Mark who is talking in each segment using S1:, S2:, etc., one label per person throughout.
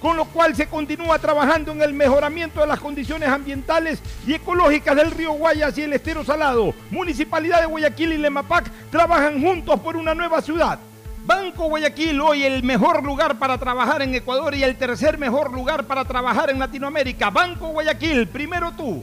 S1: con lo cual se continúa trabajando en el mejoramiento de las condiciones ambientales y ecológicas del río Guayas y el estero salado. Municipalidad de Guayaquil y Lemapac trabajan juntos por una nueva ciudad. Banco Guayaquil, hoy el mejor lugar para trabajar en Ecuador y el tercer mejor lugar para trabajar en Latinoamérica. Banco Guayaquil, primero tú.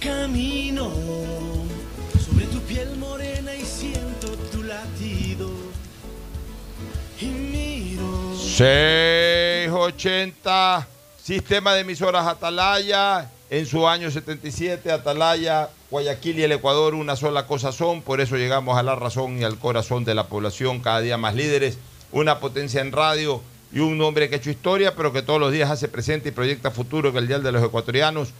S2: Camino sobre tu piel morena y siento tu latido. Y miro.
S3: 680, sistema de emisoras Atalaya, en su año 77, Atalaya, Guayaquil y el Ecuador una sola cosa son, por eso llegamos a la razón y al corazón de la población, cada día más líderes, una potencia en radio y un hombre que ha hecho historia, pero que todos los días hace presente y proyecta futuro que el Día de los Ecuatorianos.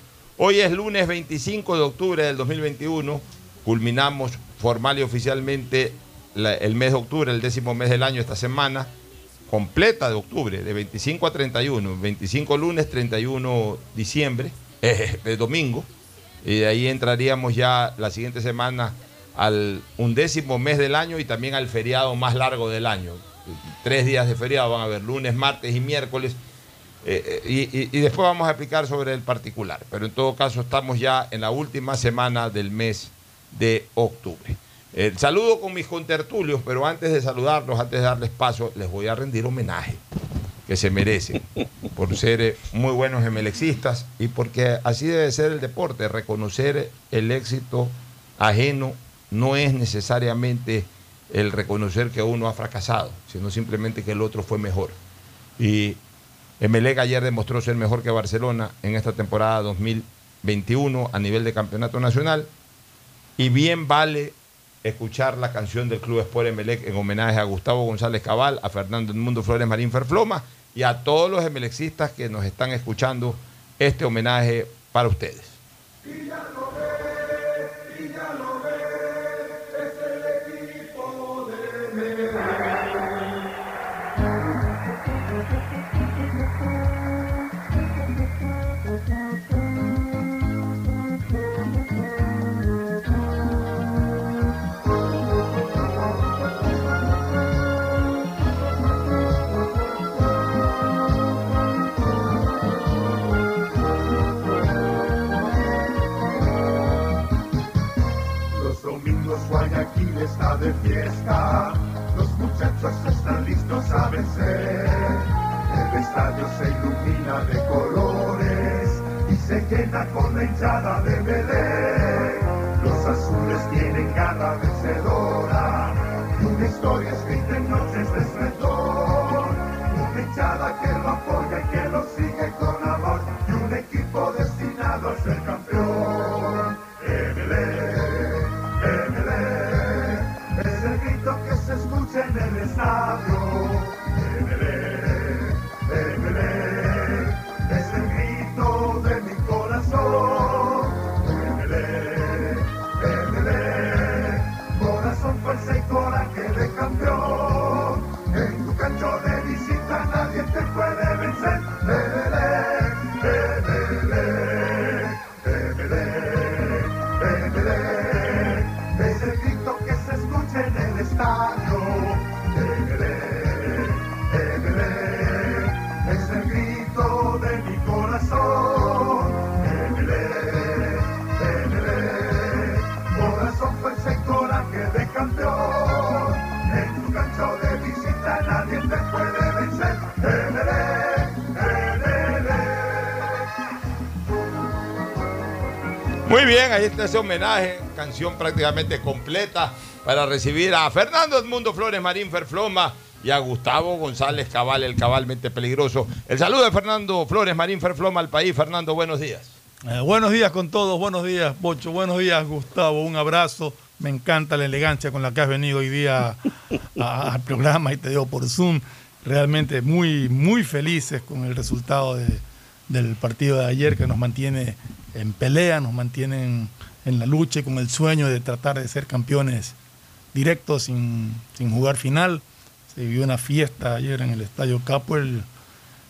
S3: Hoy es lunes 25 de octubre del 2021, culminamos formal y oficialmente el mes de octubre, el décimo mes del año esta semana, completa de octubre, de 25 a 31, 25 lunes, 31 diciembre, eh, domingo, y de ahí entraríamos ya la siguiente semana al undécimo mes del año y también al feriado más largo del año. Tres días de feriado van a haber lunes, martes y miércoles. Eh, eh, y, después vamos a explicar sobre el particular. Pero en todo caso estamos ya en la última semana del mes de octubre. El saludo con mis contertulios, pero antes de saludarlos, antes de darles paso, les voy a rendir homenaje que se merecen por ser eh, muy buenos emelexistas y porque así debe ser el deporte, reconocer el éxito ajeno no es necesariamente el reconocer que uno ha fracasado, sino simplemente que el otro fue mejor. Y Emelec ayer demostró ser mejor que Barcelona en esta temporada 2021 a nivel de campeonato nacional. Y bien vale escuchar la canción del Club Sport Emelec en homenaje a Gustavo González Cabal, a Fernando Mundo Flores Marín Ferfloma y a todos los emelexistas que nos están escuchando este homenaje para ustedes.
S4: Está de fiesta, los muchachos están listos a vencer. El estadio se ilumina de colores y se llena con la hinchada de Belén. Los azules tienen garra vencedora historia escrita en noches de esplendor. Una hinchada que lo apoya y que lo sigue con en
S3: Muy bien, ahí está ese homenaje, canción prácticamente completa para recibir a Fernando Edmundo Flores Marín Ferfloma y a Gustavo González Cabal, el cabalmente peligroso. El saludo de Fernando Flores Marín Ferfloma al país. Fernando, buenos días.
S5: Eh, buenos días con todos, buenos días, Bocho, buenos días, Gustavo, un abrazo. Me encanta la elegancia con la que has venido hoy día al programa y te digo por Zoom. Realmente muy, muy felices con el resultado de- del partido de ayer que nos mantiene en pelea, nos mantiene en, la lucha y con el sueño de tratar de ser campeones directos sin, sin jugar final. Se vivió una fiesta ayer en el Estadio Capo, el,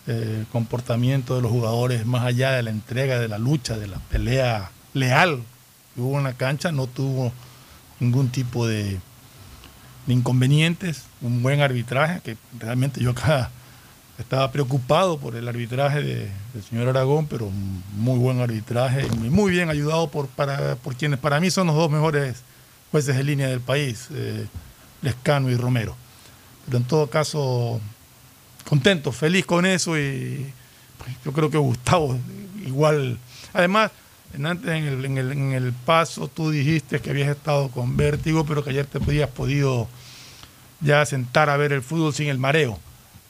S5: eh, comportamiento de los jugadores, más allá de la entrega, de la lucha, de la pelea leal hubo en la cancha, no tuvo ningún tipo de, de inconvenientes, un buen arbitraje, que realmente yo acá estaba preocupado por el arbitraje de- del señor Aragón, pero muy buen arbitraje y muy bien ayudado por, para, por quienes para mí son los dos mejores jueces de línea del país, eh, Lescano y Romero. Pero en todo caso, contento, feliz con eso y pues, yo creo que Gustavo igual. Además, antes en el, en, el, en el paso tú dijiste que habías estado con vértigo, pero que ayer te habías podido ya sentar a ver el fútbol sin el mareo.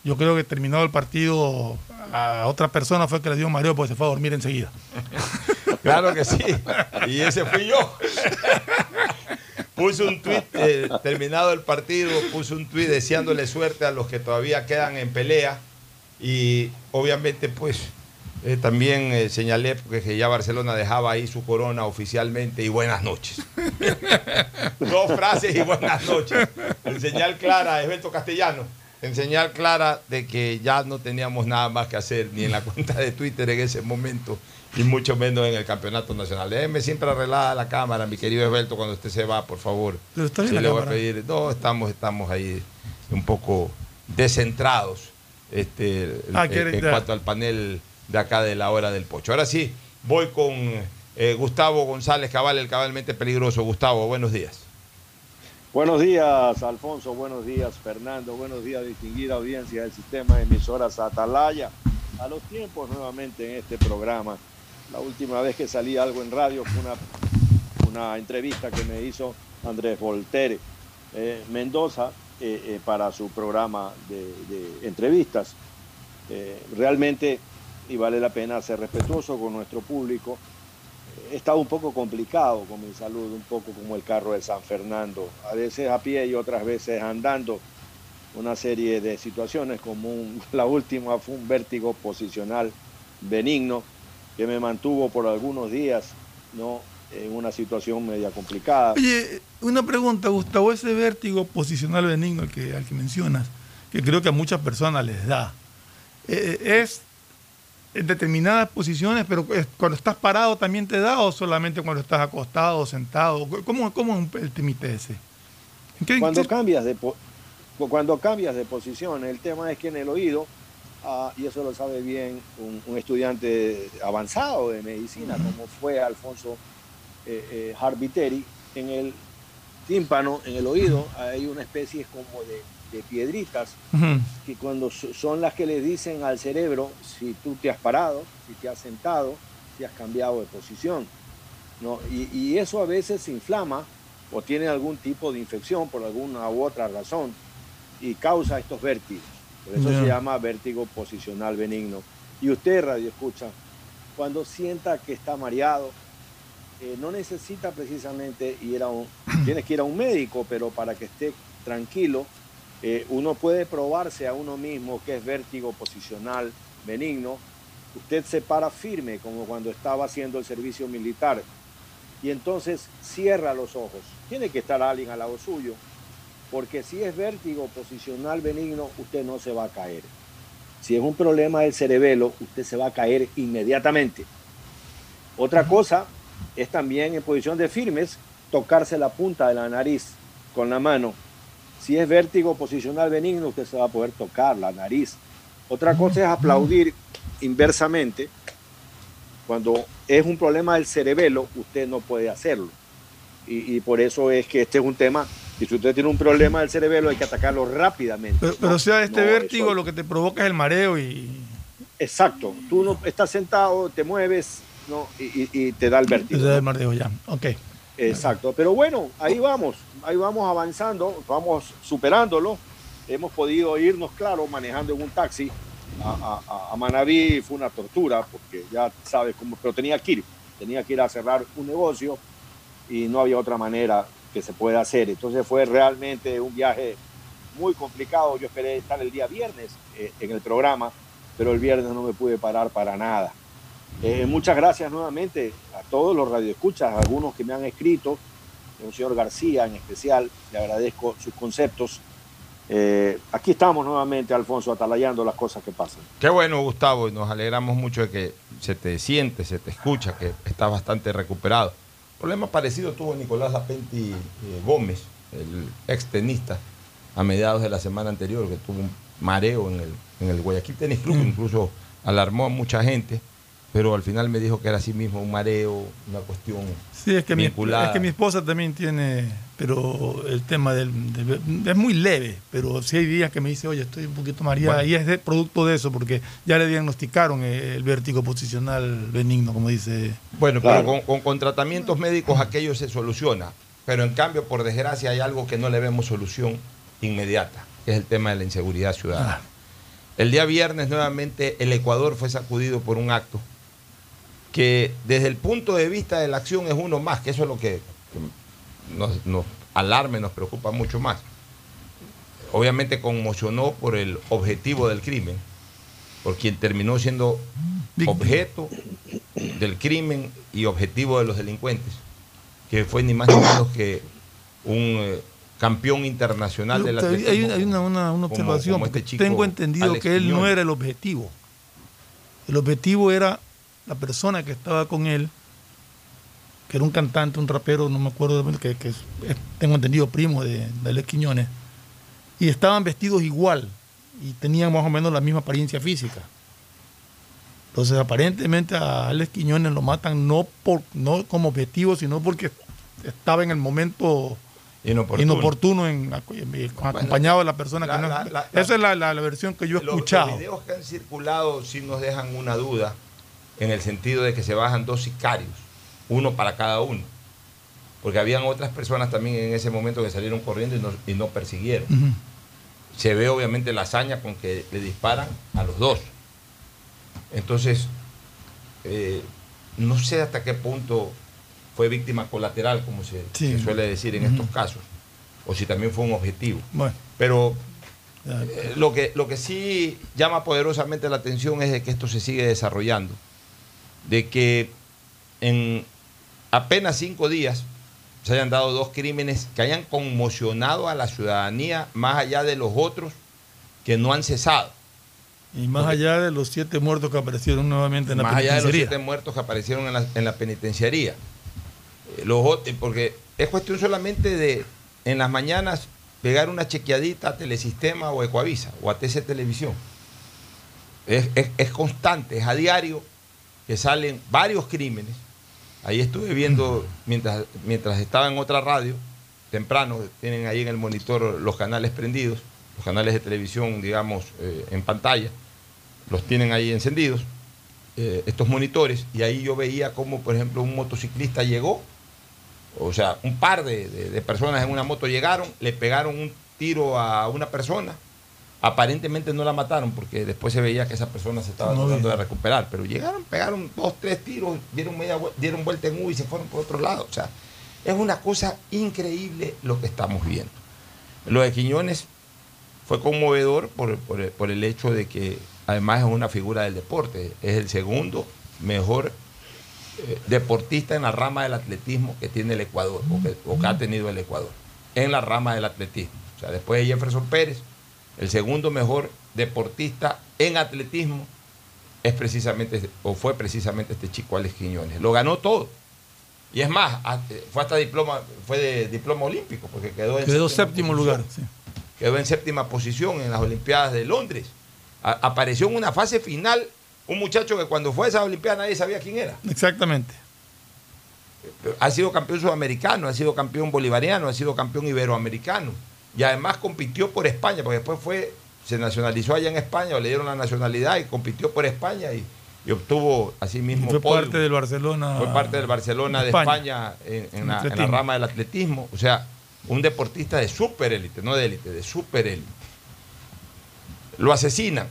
S5: Yo creo que terminado el partido, a otra persona fue que le dio mareo porque se fue a dormir enseguida.
S3: Claro que sí. Y ese fui yo. Puse un tuit, eh, terminado el partido, puse un tuit deseándole suerte a los que todavía quedan en pelea. Y obviamente, pues, eh, también eh, señalé que ya Barcelona dejaba ahí su corona oficialmente y buenas noches. Dos frases y buenas noches. En señal clara, Esbelto Castellano, en señal clara de que ya no teníamos nada más que hacer ni en la cuenta de Twitter en ese momento y mucho menos en el campeonato nacional. Déjeme siempre arreglada la cámara, mi querido Esbelto, cuando usted se va, por favor.
S5: Pero está bien
S3: le voy a pedir, no, estamos, estamos ahí un poco descentrados este,
S5: Ah,
S3: en, en cuanto al panel de acá de la hora del pocho. Ahora sí, voy con eh, Gustavo González Cabal, el cabalmente peligroso. Gustavo, buenos días.
S6: Buenos días, Alfonso. Buenos días, Fernando. Buenos días, distinguida audiencia del sistema de emisoras Atalaya. A los tiempos nuevamente en este programa. La última vez que salí algo en radio fue una, una entrevista que me hizo Andrés Voltere eh, Mendoza eh, eh, para su programa de, entrevistas. Eh, realmente, y vale la pena ser respetuoso con nuestro público, estado un poco complicado con mi salud, un poco como el carro de San Fernando, a veces a pie y otras veces andando, una serie de situaciones como la última fue un vértigo posicional benigno que me mantuvo por algunos días no en una situación media complicada.
S5: Oye, una pregunta, Gustavo, ese vértigo posicional benigno al que, al que mencionas, que creo que a muchas personas les da, eh, ¿es en determinadas posiciones, pero es- cuando estás parado también te da o solamente cuando estás acostado o sentado? ¿Cómo, cómo es el temite ese? ¿En qué-
S6: Cuando
S5: qué-
S6: cambias de po- cuando cambias de posición, el tema es que en el oído, ah, y eso lo sabe bien un, un estudiante avanzado de medicina, como fue Alfonso eh, eh, Harbiteri, en el tímpano, en el oído, hay una especie como de, de piedritas que cuando so- son las que le dicen al cerebro si tú te has parado, si te has sentado, si has cambiado de posición. ¿no? Y, y eso a veces se inflama o tienen algún tipo de infección por alguna u otra razón y causa estos vértigos. Por eso se llama vértigo posicional benigno. Y usted, radio escucha, cuando sienta que está mareado, eh, no necesita precisamente ir a un, tienes que ir a un médico, pero para que esté tranquilo, eh, uno puede probarse a uno mismo que es vértigo posicional benigno. Usted se para firme como cuando estaba haciendo el servicio militar y entonces cierra los ojos. Tiene que estar alguien al lado suyo, porque si es vértigo posicional benigno, usted no se va a caer. Si es un problema del cerebelo, usted se va a caer inmediatamente. Otra cosa es también en posición de firmes tocarse la punta de la nariz con la mano. Si es vértigo posicional benigno, usted se va a poder tocar la nariz. Otra cosa es aplaudir inversamente. Cuando es un problema del cerebelo, usted no puede hacerlo. Y, y por eso es que este es un tema, y si usted tiene un problema del cerebelo, hay que atacarlo rápidamente.
S5: Pero, pero sea, este
S6: no,
S5: vértigo
S6: eso-
S5: lo que te provoca es el mareo y.
S6: Exacto. Tú no estás sentado, te mueves ¿no? y, y- y te da el vértigo.
S5: Es
S6: ¿no?
S5: el mareo ya. Ok.
S6: Exacto, pero bueno, ahí vamos, ahí vamos avanzando, vamos superándolo. Hemos podido irnos, claro, manejando en un taxi a, a, a Manaví fue una tortura, porque ya sabes cómo, pero tenía que ir, tenía que ir a cerrar un negocio y no había otra manera que se pueda hacer. Entonces fue realmente un viaje muy complicado. Yo esperé estar el día viernes eh, en el programa, pero el viernes no me pude parar para nada. Eh, muchas gracias nuevamente a todos los radioescuchas, a algunos que me han escrito, el señor García en especial, le agradezco sus conceptos. Eh, aquí estamos nuevamente, Alfonso, atalayando las cosas que pasan.
S3: Qué bueno, Gustavo, y nos alegramos mucho de que se te siente, se te escucha, que estás bastante recuperado. Problema parecido tuvo Nicolás Lapenti eh, Gómez, el ex tenista, a mediados de la semana anterior, que tuvo un mareo en el, en el Guayaquil Tenis Club, incluso alarmó a mucha gente, pero al final me dijo que era así mismo un mareo, una cuestión
S5: Sí, es que, mi,
S3: vinculada.
S5: es que mi esposa también tiene, pero el tema del, del- es muy leve, pero sí hay días que me dice, oye, estoy un poquito mareada,
S3: Bueno.
S5: y es de- producto de eso, porque ya le diagnosticaron el vértigo posicional benigno, como dice.
S3: Bueno,
S6: Claro.
S3: pero con, con- con tratamientos médicos aquello se soluciona. Pero en cambio, por desgracia, hay algo que no le vemos solución inmediata, que es el tema de la inseguridad ciudadana.
S5: Ah.
S3: El día viernes nuevamente el Ecuador fue sacudido por un acto que desde el punto de vista de la acción es uno más, que eso es lo que nos, nos alarma y nos preocupa mucho más. Obviamente conmocionó por el objetivo del crimen, por quien terminó siendo objeto del crimen y objetivo de los delincuentes, que fue ni más ni menos que un eh, campeón internacional del
S5: Hay,
S3: atletismo.
S5: hay una, una- una
S3: como-
S5: observación,
S3: como este chico
S5: tengo entendido
S3: Alex
S5: que él no era el objetivo. El objetivo era la persona que estaba con él, que era un cantante, un rapero, no me acuerdo, que, que es- es- tengo entendido primo de, de Alex Quiñones, y estaban vestidos igual y tenían más o menos la misma apariencia física. Entonces, aparentemente a Alex Quiñones lo matan no, por, no como objetivo, sino porque estaba en el momento
S3: Inoportuno.
S5: inoportuno, en, en- acompañado de la persona
S3: la-
S5: que no.
S3: la- la- la-
S5: esa es la, versión que yo he
S3: Los-
S5: escuchado.
S3: Los videos que han circulado sí nos dejan una duda en el sentido de que se bajan dos sicarios, uno para cada uno. Porque habían otras personas también en ese momento que salieron corriendo y no, y no persiguieron. Se ve obviamente la hazaña con que le disparan a los dos. Entonces, eh, no sé hasta qué punto fue víctima colateral, como se,
S5: Sí.
S3: se suele decir en estos casos, o si también fue un objetivo.
S5: Bueno,
S3: Pero eh, lo, que, lo que sí llama poderosamente la atención es de que esto se sigue desarrollando, de que en apenas cinco días se hayan dado dos crímenes que hayan conmocionado a la ciudadanía más allá de los otros que no han cesado,
S5: y más allá de los siete muertos que aparecieron nuevamente en la
S3: más allá de los
S5: penitenciaría.
S3: siete muertos que aparecieron en la, en la penitenciaría. Eh, Los, eh, porque es cuestión solamente de en las mañanas pegar una chequeadita a Telesistema o Ecuavisa o a TC Televisión. Es, es- es constante, es a diario que salen varios crímenes. Ahí estuve viendo mientras, mientras estaba en otra radio, temprano, tienen ahí en el monitor los canales prendidos, los canales de televisión, digamos, eh, en pantalla, los tienen ahí encendidos, eh, estos monitores, y ahí yo veía cómo, por ejemplo, un motociclista llegó o sea, un par de, de- de personas en una moto llegaron, le pegaron un tiro a una persona. Aparentemente no la mataron porque después se veía que esa persona se estaba
S5: No
S3: tratando de recuperar. Pero llegaron, pegaron dos, tres tiros, dieron, media, dieron vuelta en U y se fueron por otro lado. O sea, es una cosa increíble lo que estamos viendo. Lo de Quiñones fue conmovedor por, por el hecho de que además es una figura del deporte. Es el segundo mejor eh, deportista en la rama del atletismo que tiene el Ecuador o que, o que ha tenido el Ecuador. En la rama del atletismo. O sea, después de Jefferson Pérez, el segundo mejor deportista en atletismo es precisamente, o fue precisamente este chico Alex Quiñones. Lo ganó todo. Y es más, hasta- fue hasta diploma, fue de diploma olímpico, porque quedó en
S5: Quedó séptimo
S3: posición.
S5: lugar. sí.
S3: Quedó en séptima posición en las Olimpiadas de Londres. A- apareció en una fase final un muchacho que cuando fue a esa Olimpiada nadie sabía quién era.
S5: Exactamente.
S3: Ha sido campeón sudamericano, ha sido campeón bolivariano, ha sido campeón iberoamericano. Y además compitió por España, porque después fue, se nacionalizó allá en España, o le dieron la nacionalidad y compitió por España y, y obtuvo así mismo
S5: Fue parte del Barcelona.
S3: Fue parte del Barcelona de España, en, en la, en la rama del atletismo. O sea, un deportista de super élite, no de élite, de super élite. Lo asesinan.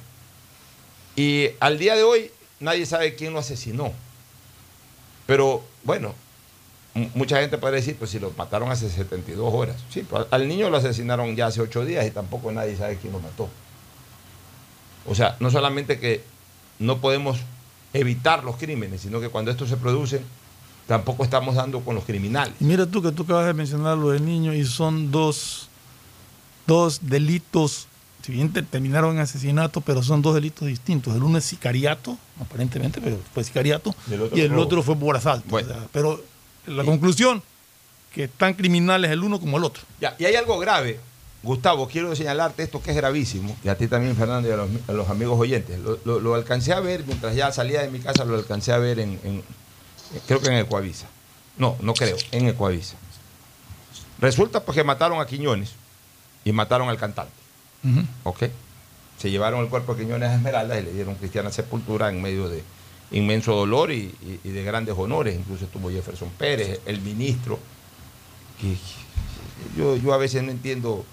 S3: Y al día de hoy nadie sabe quién lo asesinó. Pero bueno, mucha gente puede decir, pues si lo mataron hace 72 horas. Sí, pero al- niño lo asesinaron ya hace 8 días y tampoco nadie sabe quién lo mató. O sea, no solamente que no podemos evitar los crímenes, sino que cuando estos se producen, tampoco estamos dando con los criminales.
S5: Mira tú que tú acabas de mencionar lo del niño y son dos, dos delitos, si bien te- terminaron en asesinato, pero son dos delitos distintos. El uno es sicariato, aparentemente, pero fue sicariato,
S3: Y el otro
S5: y el
S3: robo.
S5: otro fue por asalto.
S3: Bueno.
S5: O sea, pero la conclusión, que tan criminales el uno como el otro.
S3: Ya, y hay algo grave. Gustavo, quiero señalarte esto que es gravísimo, y a ti también, Fernando, y a los, a los amigos oyentes. Lo, lo- lo alcancé a ver mientras ya salía de mi casa, lo alcancé a ver en, en- creo que en Ecuavisa. No, no creo, en Ecuavisa. Resulta pues que mataron a Quiñones y mataron al cantante. ¿ok? Se llevaron el cuerpo de Quiñones a Esmeralda y le dieron cristiana sepultura en medio de inmenso dolor y, de grandes honores. Incluso estuvo Jefferson Pérez, el ministro. yo, yo a veces no entiendo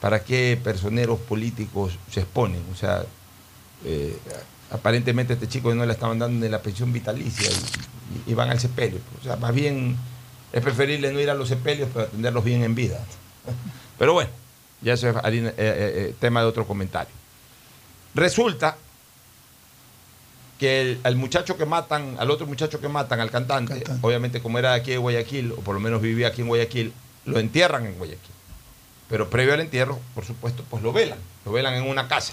S3: para qué personeros políticos se exponen. O sea, eh, aparentemente este chico no le estaban dando ni la pensión vitalicia y, y van al sepelio. O sea, más bien es preferible no ir a los sepelios, pero atenderlos bien en vida. Pero bueno, ya eso es eh, eh, eh, tema de otro comentario. Resulta que el, al muchacho que matan, al otro muchacho que matan, al cantante,
S5: Cantante.
S3: obviamente como era de aquí de Guayaquil, o por lo menos vivía aquí en Guayaquil, lo entierran en Guayaquil. Pero previo al entierro, por supuesto, pues lo velan. Lo velan en una casa,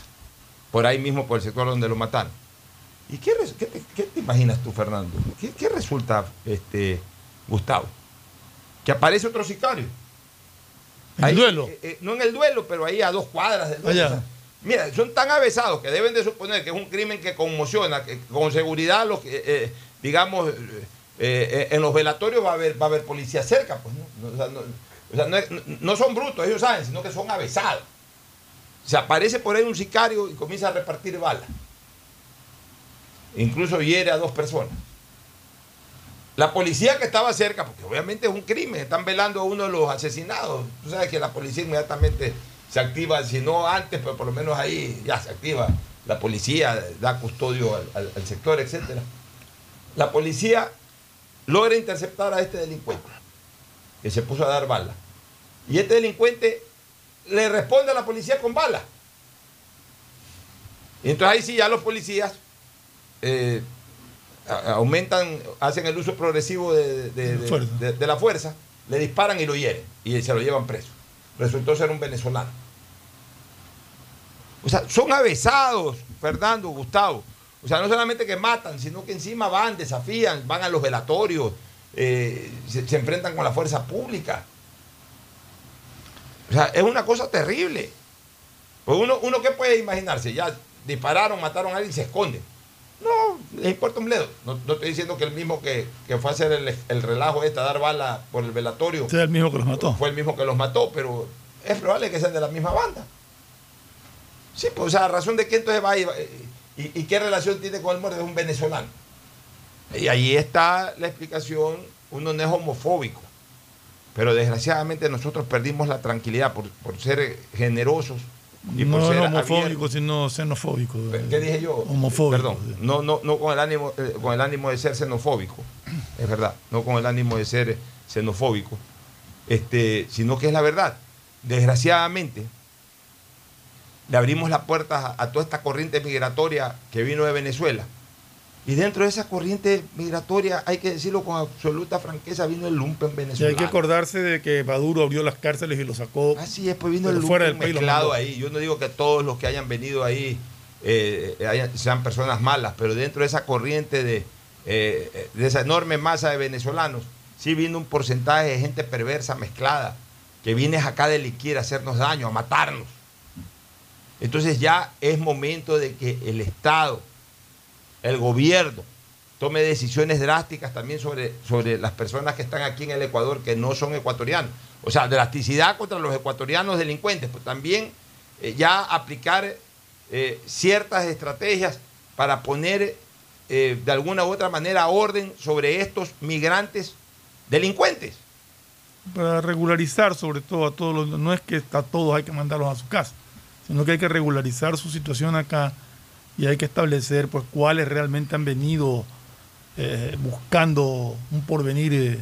S3: por ahí mismo, por el sector donde lo mataron. ¿Y qué, te, qué te imaginas tú, Fernando? ¿Qué, qué resulta, este, Gustavo? Que aparece otro sicario.
S5: En el duelo.
S3: eh, eh, no en el duelo, pero ahí a dos cuadras del duelo.
S5: Allá.
S3: O sea, mira, son tan avesados que deben de suponer que es un crimen que conmociona, que con seguridad, eh, digamos, eh, eh, en los velatorios va a haber, va policía cerca. Pues, ¿no? O sea, no- no son brutos, ellos saben, sino que son avesados. Se aparece por ahí un sicario y comienza a repartir balas. Incluso hiere a dos personas. La policía que estaba cerca, porque obviamente es un crimen, están velando a uno de los asesinados. Tú sabes que la policía inmediatamente se activa, si no antes, pero por lo menos ahí ya se activa. La policía da custodio al, al- al sector, etc. La policía logra interceptar a este delincuente, que se puso a dar bala. Y este delincuente le responde a la policía con bala. Y entonces ahí sí ya los policías eh, aumentan, hacen el uso progresivo de- de la fuerza, le disparan y lo hieren y se lo llevan preso. Resultó ser un venezolano. O sea, son avesados, Fernando, Gustavo. O sea, no solamente que matan, sino que encima van, desafían, van a los velatorios, eh, se, se enfrentan con la fuerza pública. O sea, es una cosa terrible. Pues uno, uno ¿qué puede imaginarse? Ya dispararon, mataron a alguien y se esconden. No, les importa un bledo. No, no estoy diciendo que el mismo que, que fue a hacer el, el relajo este, a dar bala por el velatorio,
S5: Sea el mismo que los mató.
S3: fue el mismo que los mató, pero es probable que sean de la misma banda. Sí, pues, o sea, ¿a razón de qué entonces va y, y, y qué relación tiene con el muerto? Es un venezolano. Y ahí está la explicación, uno no es homofóbico. pero desgraciadamente nosotros perdimos la tranquilidad por, por ser generosos y
S5: no
S3: por ser
S5: homofóbico, sino xenofóbico.
S3: ¿Qué dije yo?
S5: Homofóbico.
S3: Perdón, no, no, no con el ánimo, eh, con el ánimo de ser xenofóbico, es verdad, no con el ánimo de ser xenofóbico, este, sino que es la verdad. Desgraciadamente, le abrimos las puertas a, a toda esta corriente migratoria que vino de Venezuela. Y dentro de esa corriente migratoria, hay que decirlo con absoluta franqueza, vino el lumpen
S5: Y
S3: venezolano.
S5: hay que acordarse de que Maduro abrió las cárceles y lo sacó.
S3: Así es, pues vino el
S5: fuera
S3: lumpen
S5: del país
S3: mezclado ahí. Yo no digo que todos los que hayan venido ahí eh, hayan- sean personas malas, pero dentro de esa corriente de, eh, de esa enorme masa de venezolanos, sí vino un porcentaje de gente perversa mezclada, que viene acá a delinquir, a hacernos daño, a matarnos. Entonces ya es momento de que el Estado, el gobierno, tome decisiones drásticas también sobre, sobre las personas que están aquí en el Ecuador que no son ecuatorianos. O sea, drasticidad contra los ecuatorianos delincuentes, pues también eh, ya aplicar eh, ciertas estrategias para poner eh, de alguna u otra manera orden sobre estos migrantes delincuentes.
S5: Para regularizar sobre todo a todos los, no es que a todos hay que mandarlos a su casa, sino que hay que regularizar su situación acá y hay que establecer pues cuáles realmente han venido eh, buscando un porvenir eh,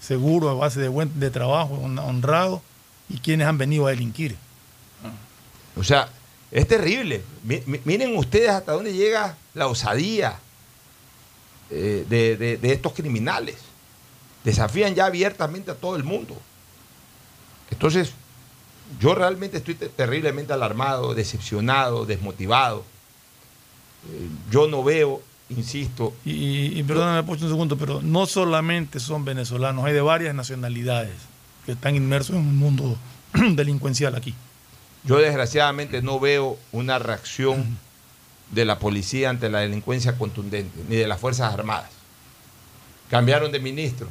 S5: seguro a base de buen de trabajo hon- honrado y quienes han venido a delinquir.
S3: O sea, es terrible. Mi- mi- miren ustedes hasta dónde llega la osadía eh, de- de estos criminales. Desafían ya abiertamente a todo el mundo. Entonces, yo realmente estoy te- terriblemente alarmado, decepcionado, desmotivado. Eh, yo no veo, insisto,
S5: Y, y perdóname, Pocho, un segundo, pero no solamente son venezolanos, hay de varias nacionalidades que están inmersos en un mundo delincuencial aquí.
S3: Yo desgraciadamente no veo una reacción de la policía ante la delincuencia contundente, ni de las Fuerzas Armadas. Cambiaron de ministro.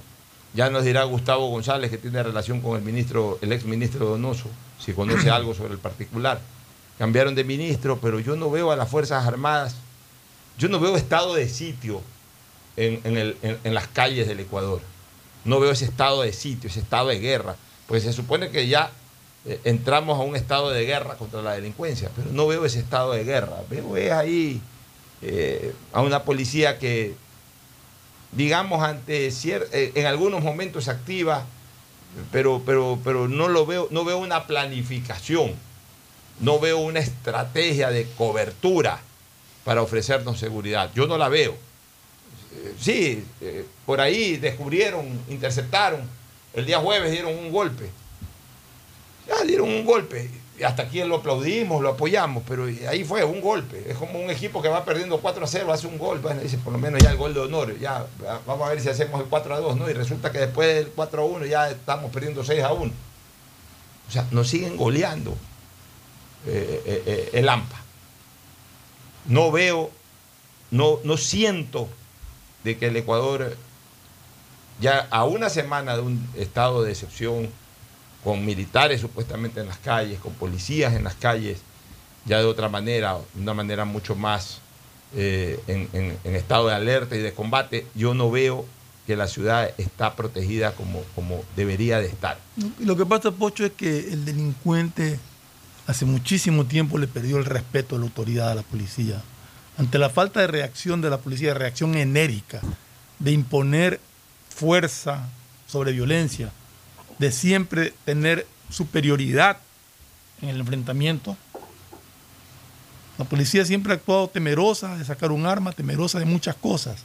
S3: Ya nos dirá Gustavo González, que tiene relación con el ministro, el ex ministro Donoso, si conoce algo sobre el particular. Cambiaron de ministro, pero yo no veo a las Fuerzas Armadas, yo no veo estado de sitio en, en el- en- en las calles del Ecuador. No veo ese estado de sitio, ese estado de guerra. Pues se supone que ya eh, entramos a un estado de guerra contra la delincuencia, pero no veo ese estado de guerra. Veo es ahí eh, a una policía que, digamos, ante eh, en algunos momentos se activa, pero, pero, pero no lo veo, no veo una planificación, no veo una estrategia de cobertura para ofrecernos seguridad. Yo no la veo. Eh, Sí, eh, por ahí descubrieron, interceptaron, el día jueves dieron un golpe. Ya dieron un golpe. Hasta aquí lo aplaudimos, lo apoyamos, pero ahí fue un golpe. Es como un equipo que va perdiendo 4 a 0, hace un gol. Bueno, dice, por lo menos ya el gol de honor. Ya, vamos a ver si hacemos el 4 a 2, ¿no? Y resulta que después del 4 a 1 ya estamos perdiendo 6 a 1. O sea, nos siguen goleando eh, eh, eh, el AMPA. No veo, no, no siento de que el Ecuador, ya a una semana de un estado de excepción, con militares supuestamente en las calles, con policías en las calles, ya de otra manera, de una manera mucho más eh, en, estado de alerta y de combate, yo no veo que la ciudad está protegida como, como debería de estar.
S5: Lo que pasa, Pocho, es que el delincuente hace muchísimo tiempo le perdió el respeto a la autoridad, a la policía. Ante la falta de reacción de la policía, de reacción enérgica, de imponer fuerza sobre violencia, de siempre tener superioridad en el enfrentamiento, la policía siempre ha actuado temerosa de sacar un arma, temerosa de muchas cosas.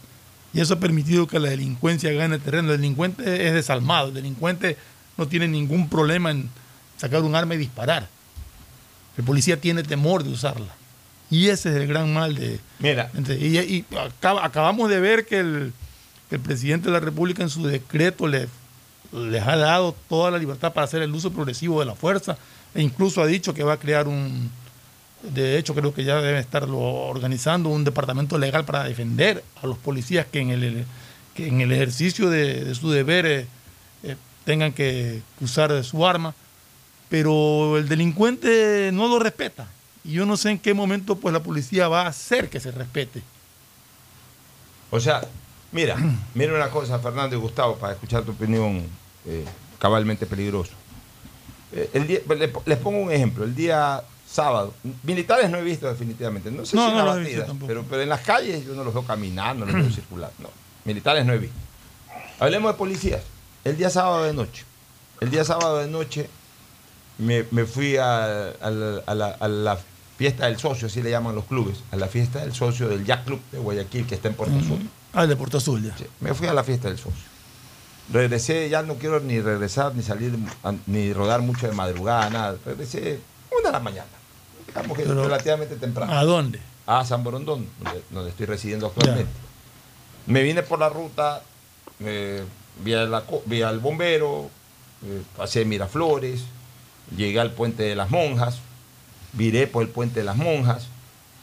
S5: Y eso ha permitido que la delincuencia gane terreno. El delincuente es desalmado, el delincuente no tiene ningún problema en sacar un arma y disparar. El policía tiene temor de usarla. Y ese es el gran mal de...
S3: Mira,
S5: y, y acaba- acabamos de ver que el, que el presidente de la República en su decreto le, les ha dado toda la libertad para hacer el uso progresivo de la fuerza e incluso ha dicho que va a crear un, de hecho creo que ya debe estarlo organizando un departamento legal para defender a los policías que en el, que en el ejercicio de, de su deber eh, eh, tengan que usar su arma, pero el delincuente no lo respeta. Y yo no sé en qué momento pues la policía va a hacer que se respete.
S3: O sea, mira, mira una cosa, Fernando y Gustavo, para escuchar tu opinión, eh, cabalmente peligroso. Eh, el día- le- les pongo un ejemplo. El día sábado, militares no he visto definitivamente. No sé
S5: No,
S3: si en
S5: no
S3: la
S5: los he visto
S3: batida,
S5: tampoco.
S3: pero, pero en las calles yo no los veo caminando, no los veo circular. No, militares no he visto. Hablemos de policías. El día sábado de noche. El día sábado de noche me, me fui a, a la, a la- a la fiesta del socio, así le llaman los clubes, a la fiesta del socio del Jack Club de Guayaquil, que está en Puerto Azul.
S5: Ah, el de Puerto Azul ya.
S3: Sí, me fui a la fiesta del socio. Regresé, ya no quiero ni regresar, ni salir, ni rodar mucho de madrugada, nada. Regresé una de la mañana. Digamos que
S5: Pero,
S3: relativamente temprano.
S5: ¿A dónde?
S3: a San Borondón, donde, donde estoy residiendo actualmente. Me vine por la ruta, eh, vi, a la vi al bombero, eh, pasé Miraflores, llegué al puente de las monjas, viré por el puente de las monjas,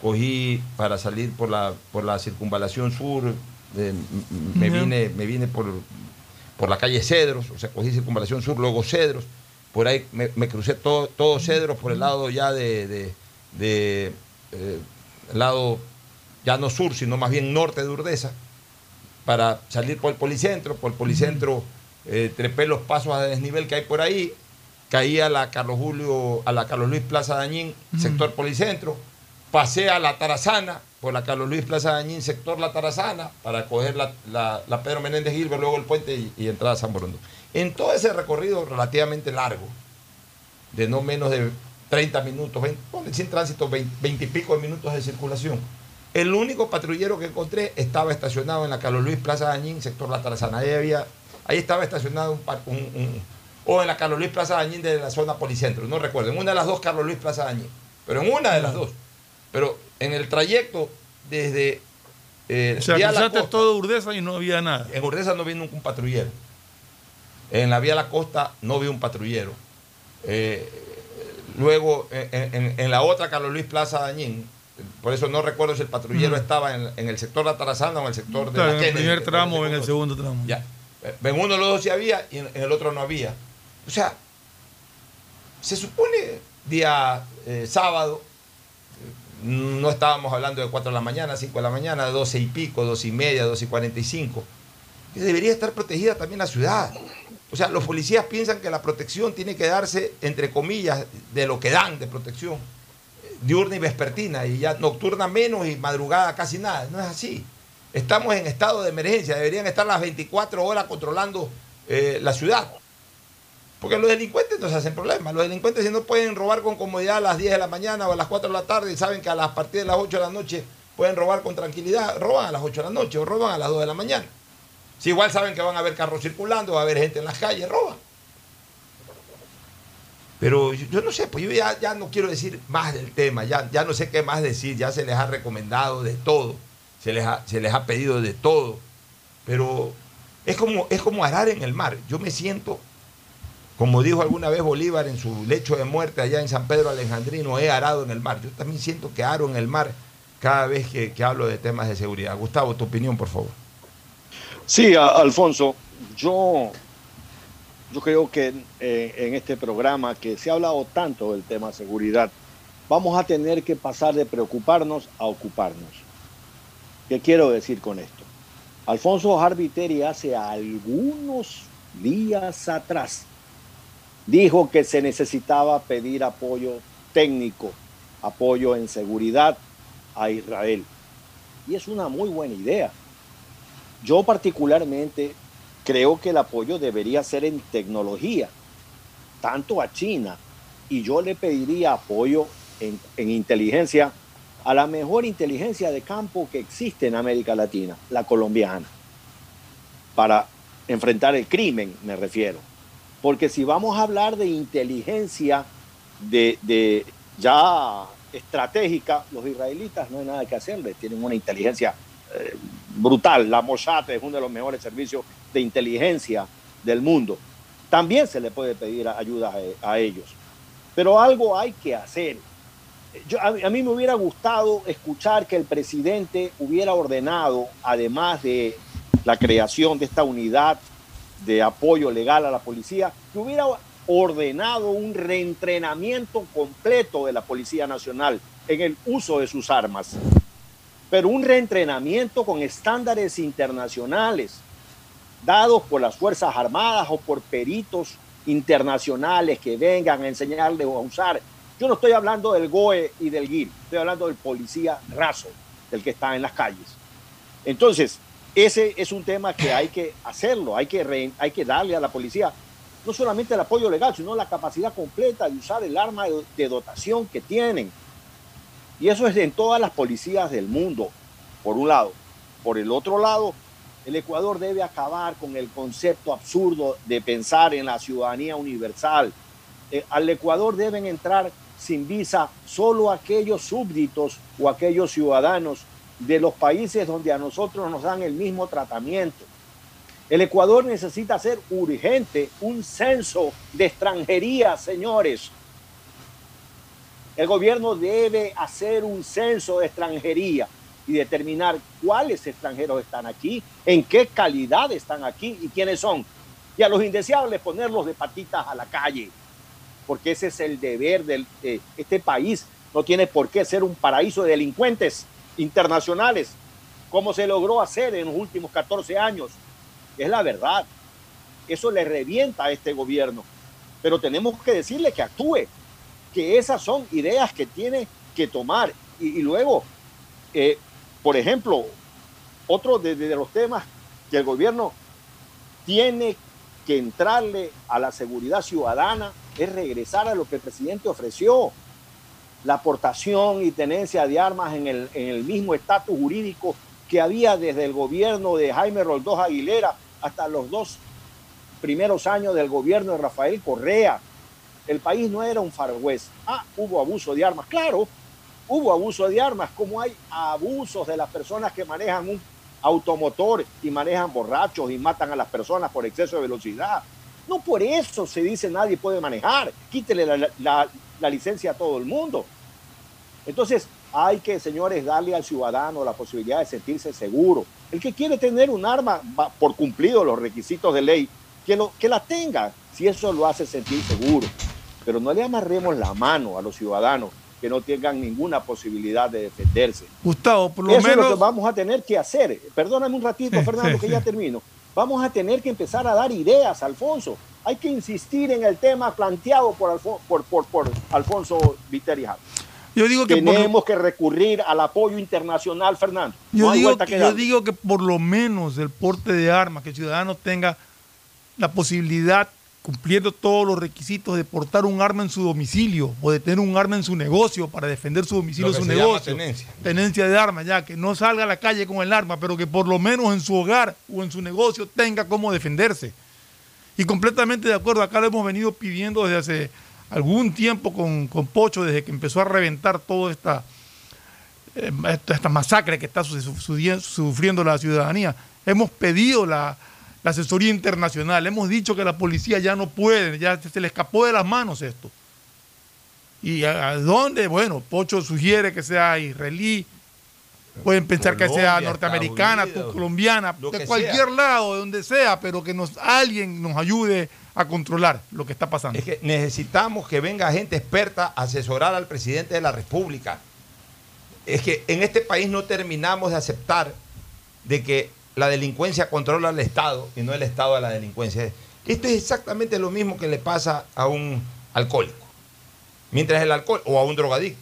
S3: cogí para salir por la, por la circunvalación sur, eh, me, vine, me vine por, por la calle Cedros, o sea, cogí circunvalación sur, luego Cedros, por ahí me, me crucé todo, todo Cedros por el lado ya de, de- de, eh, lado ya no sur, sino más bien norte de Urdesa, para salir por el policentro, por el policentro eh, trepé los pasos a desnivel que hay por ahí, caí a la Carlos Julio, a la Carlos Luis Plaza Dañín, sector policentro, pasé a la Tarazana, por la Carlos Luis Plaza Dañín, sector La Tarazana, para coger la, la- Pedro Menéndez Gilbert, luego el puente y, y entrar a San Borondón. En todo ese recorrido relativamente largo, de no menos de 30 minutos, 20, ponle sin tránsito, 20, y pico de minutos de circulación. El único patrullero que encontré estaba estacionado en la Carlos Luis Plaza Dañín, sector La Tarazana. Ahí, había, ahí estaba estacionado un- o en la Carlos Luis Plaza Dañín de la zona policentro, no recuerdo, en una de las dos Carlos Luis Plaza Dañín, pero en una de las dos. Pero en el trayecto desde eh,
S5: O sea,
S3: vía La Costa-
S5: todo Urdesa y no había nada.
S3: en Urdesa no vi nunca un patrullero. En la vía La Costa no vi un patrullero. Eh, luego, en, en- en la otra Carlos Luis Plaza Dañín, por eso no recuerdo si el patrullero estaba en, en el sector de la Tarazana o en el sector de
S5: Claro,
S3: la
S5: en el primer tramo o en el segundo tramo.
S3: Ya. Eh, En uno de los dos sí había y en, el otro no había. O sea, se supone día eh, sábado, no estábamos hablando de 4 de la mañana, 5 de la mañana, 12 y pico, 12 y media, 12 y 45, que debería estar protegida también la ciudad. O sea, los policías piensan que la protección tiene que darse, entre comillas, de lo que dan de protección, diurna y vespertina, y ya nocturna menos y madrugada casi nada. No es así. Estamos en estado de emergencia, deberían estar las 24 horas controlando eh, la ciudad. Porque los delincuentes no se hacen problemas. Los delincuentes si no pueden robar con comodidad a las 10 de la mañana o a las 4 de la tarde y saben que a las partir de las 8 de la noche pueden robar con tranquilidad, roban a las 8 de la noche o roban a las 2 de la mañana. Si igual saben que van a haber carros circulando, va a haber gente en las calles, roban. Pero yo, no sé, pues yo ya, ya no quiero decir más del tema, ya, ya no sé qué más decir, ya se les ha recomendado de todo, se les ha, se les ha pedido de todo, pero es como, es como arar en el mar. Yo me siento, como dijo alguna vez Bolívar en su lecho de muerte allá en San Pedro Alejandrino, he arado en el mar. Yo también siento que aro en el mar cada vez que, hablo de temas de seguridad. Gustavo, tu opinión, por favor.
S6: Sí, Alfonso, yo, yo creo que eh, en este programa que se ha hablado tanto del tema seguridad, vamos a tener que pasar de preocuparnos a ocuparnos. ¿Qué quiero decir con esto? Alfonso Harviteri hace algunos días atrás dijo que se necesitaba pedir apoyo técnico, apoyo en seguridad a Israel. Y es una muy buena idea. Yo particularmente creo que el apoyo debería ser en tecnología, tanto a China, y yo le pediría apoyo en, en inteligencia a la mejor inteligencia de campo que existe en América Latina, la colombiana, para enfrentar el crimen, me refiero. Porque si vamos a hablar de inteligencia de, ya estratégica, los israelitas no hay nada que hacerles, tienen una inteligencia eh, brutal. La Mossad es uno de los mejores servicios de inteligencia del mundo. También se le puede pedir ayuda a, ellos. Pero algo hay que hacer. Yo, a, mí me hubiera gustado escuchar que el presidente hubiera ordenado, además de la creación de esta unidad de apoyo legal a la policía, que hubiera ordenado un reentrenamiento completo de la Policía Nacional en el uso de sus armas, pero un reentrenamiento con estándares internacionales dados por las Fuerzas Armadas o por peritos internacionales que vengan a enseñarle a usar. Yo no estoy hablando del GOE y del GIR, estoy hablando del policía raso, del que está en las calles. Entonces, ese es un tema que hay que hacerlo, hay que, hay que darle a la policía no solamente el apoyo legal, sino la capacidad completa de usar el arma de, de dotación que tienen. Y eso es en todas las policías del mundo, por un lado. Por el otro lado, el Ecuador debe acabar con el concepto absurdo de pensar en la ciudadanía universal. Eh, al Ecuador deben entrar sin visa solo aquellos súbditos o aquellos ciudadanos de los países donde a nosotros nos dan el mismo tratamiento. El Ecuador necesita hacer urgente un censo de extranjería, señores. El gobierno debe hacer un censo de extranjería y determinar cuáles extranjeros están aquí, en qué calidad están aquí y quiénes son. Y a los indeseables ponerlos de patitas a la calle, porque ese es el deber de este país. No tiene por qué ser un paraíso de delincuentes internacionales, como se logró hacer en los últimos 14 años. Es la verdad. Eso le revienta a este gobierno. Pero tenemos que decirle que actúe, que esas son ideas que tiene que tomar. Y, luego, eh, por ejemplo, otro de, de los temas que el gobierno tiene que entrarle a la seguridad ciudadana es regresar a lo que el presidente ofreció, la aportación y tenencia de armas en el, en el mismo estatus jurídico que había desde el gobierno de Jaime Roldós Aguilera hasta los dos primeros años del gobierno de Rafael Correa. El país no era un far. Ah, hubo abuso de armas, claro, hubo abuso de armas, como hay abusos de las personas que manejan un automotor y manejan borrachos y matan a las personas por exceso de velocidad. No por eso se dice nadie puede manejar, quítele la, la, la licencia a todo el mundo. Entonces, hay que, señores, darle al ciudadano la posibilidad de sentirse seguro. El que quiere tener un arma por cumplido los requisitos de ley, que, lo, que la tenga, si eso lo hace sentir seguro. Pero no le amarremos la mano a los ciudadanos que no tengan ninguna posibilidad de defenderse.
S5: Gustavo, por lo
S6: Eso
S5: menos.
S6: es lo que vamos a tener que hacer. Perdóname un ratito, Fernando, que ya termino. Vamos a tener que empezar a dar ideas, Alfonso. Hay que insistir en el tema planteado por, por, por, por Alfonso Viteri Jaime.
S5: Yo digo que por lo-
S6: Tenemos que recurrir al apoyo internacional, Fernando.
S5: Yo,
S6: No
S5: digo que, yo digo que por lo menos el porte de armas, que el ciudadano tenga la posibilidad, cumpliendo todos los requisitos, de portar un arma en su domicilio o de tener un arma en su negocio para defender su domicilio o su negocio.
S3: tenencia.
S5: Tenencia de armas, ya, que no salga a la calle con el arma, pero que por lo menos en su hogar o en su negocio tenga cómo defenderse. Y completamente de acuerdo, acá lo hemos venido pidiendo desde hace algún tiempo con, con Pocho, desde que empezó a reventar toda esta, eh, esta, masacre que está su- su- su- sufriendo la ciudadanía. Hemos pedido la, la asesoría internacional, hemos dicho que la policía ya no puede, ya se le escapó de las manos esto. ¿Y a, dónde? Bueno, Pocho sugiere que sea israelí, pueden pensar que sea norteamericana, tú, colombiana,
S3: lo
S5: de cualquier
S3: sea.
S5: lado, de donde sea, pero que nos, alguien nos ayude a controlar lo que está pasando.
S3: Es que necesitamos que venga gente experta a asesorar al presidente de la República. Es que en este país no terminamos de aceptar de que la delincuencia controla al Estado y no el Estado a la delincuencia. Esto es exactamente lo mismo que le pasa a un alcohólico. Mientras el alcohol, o a un drogadicto.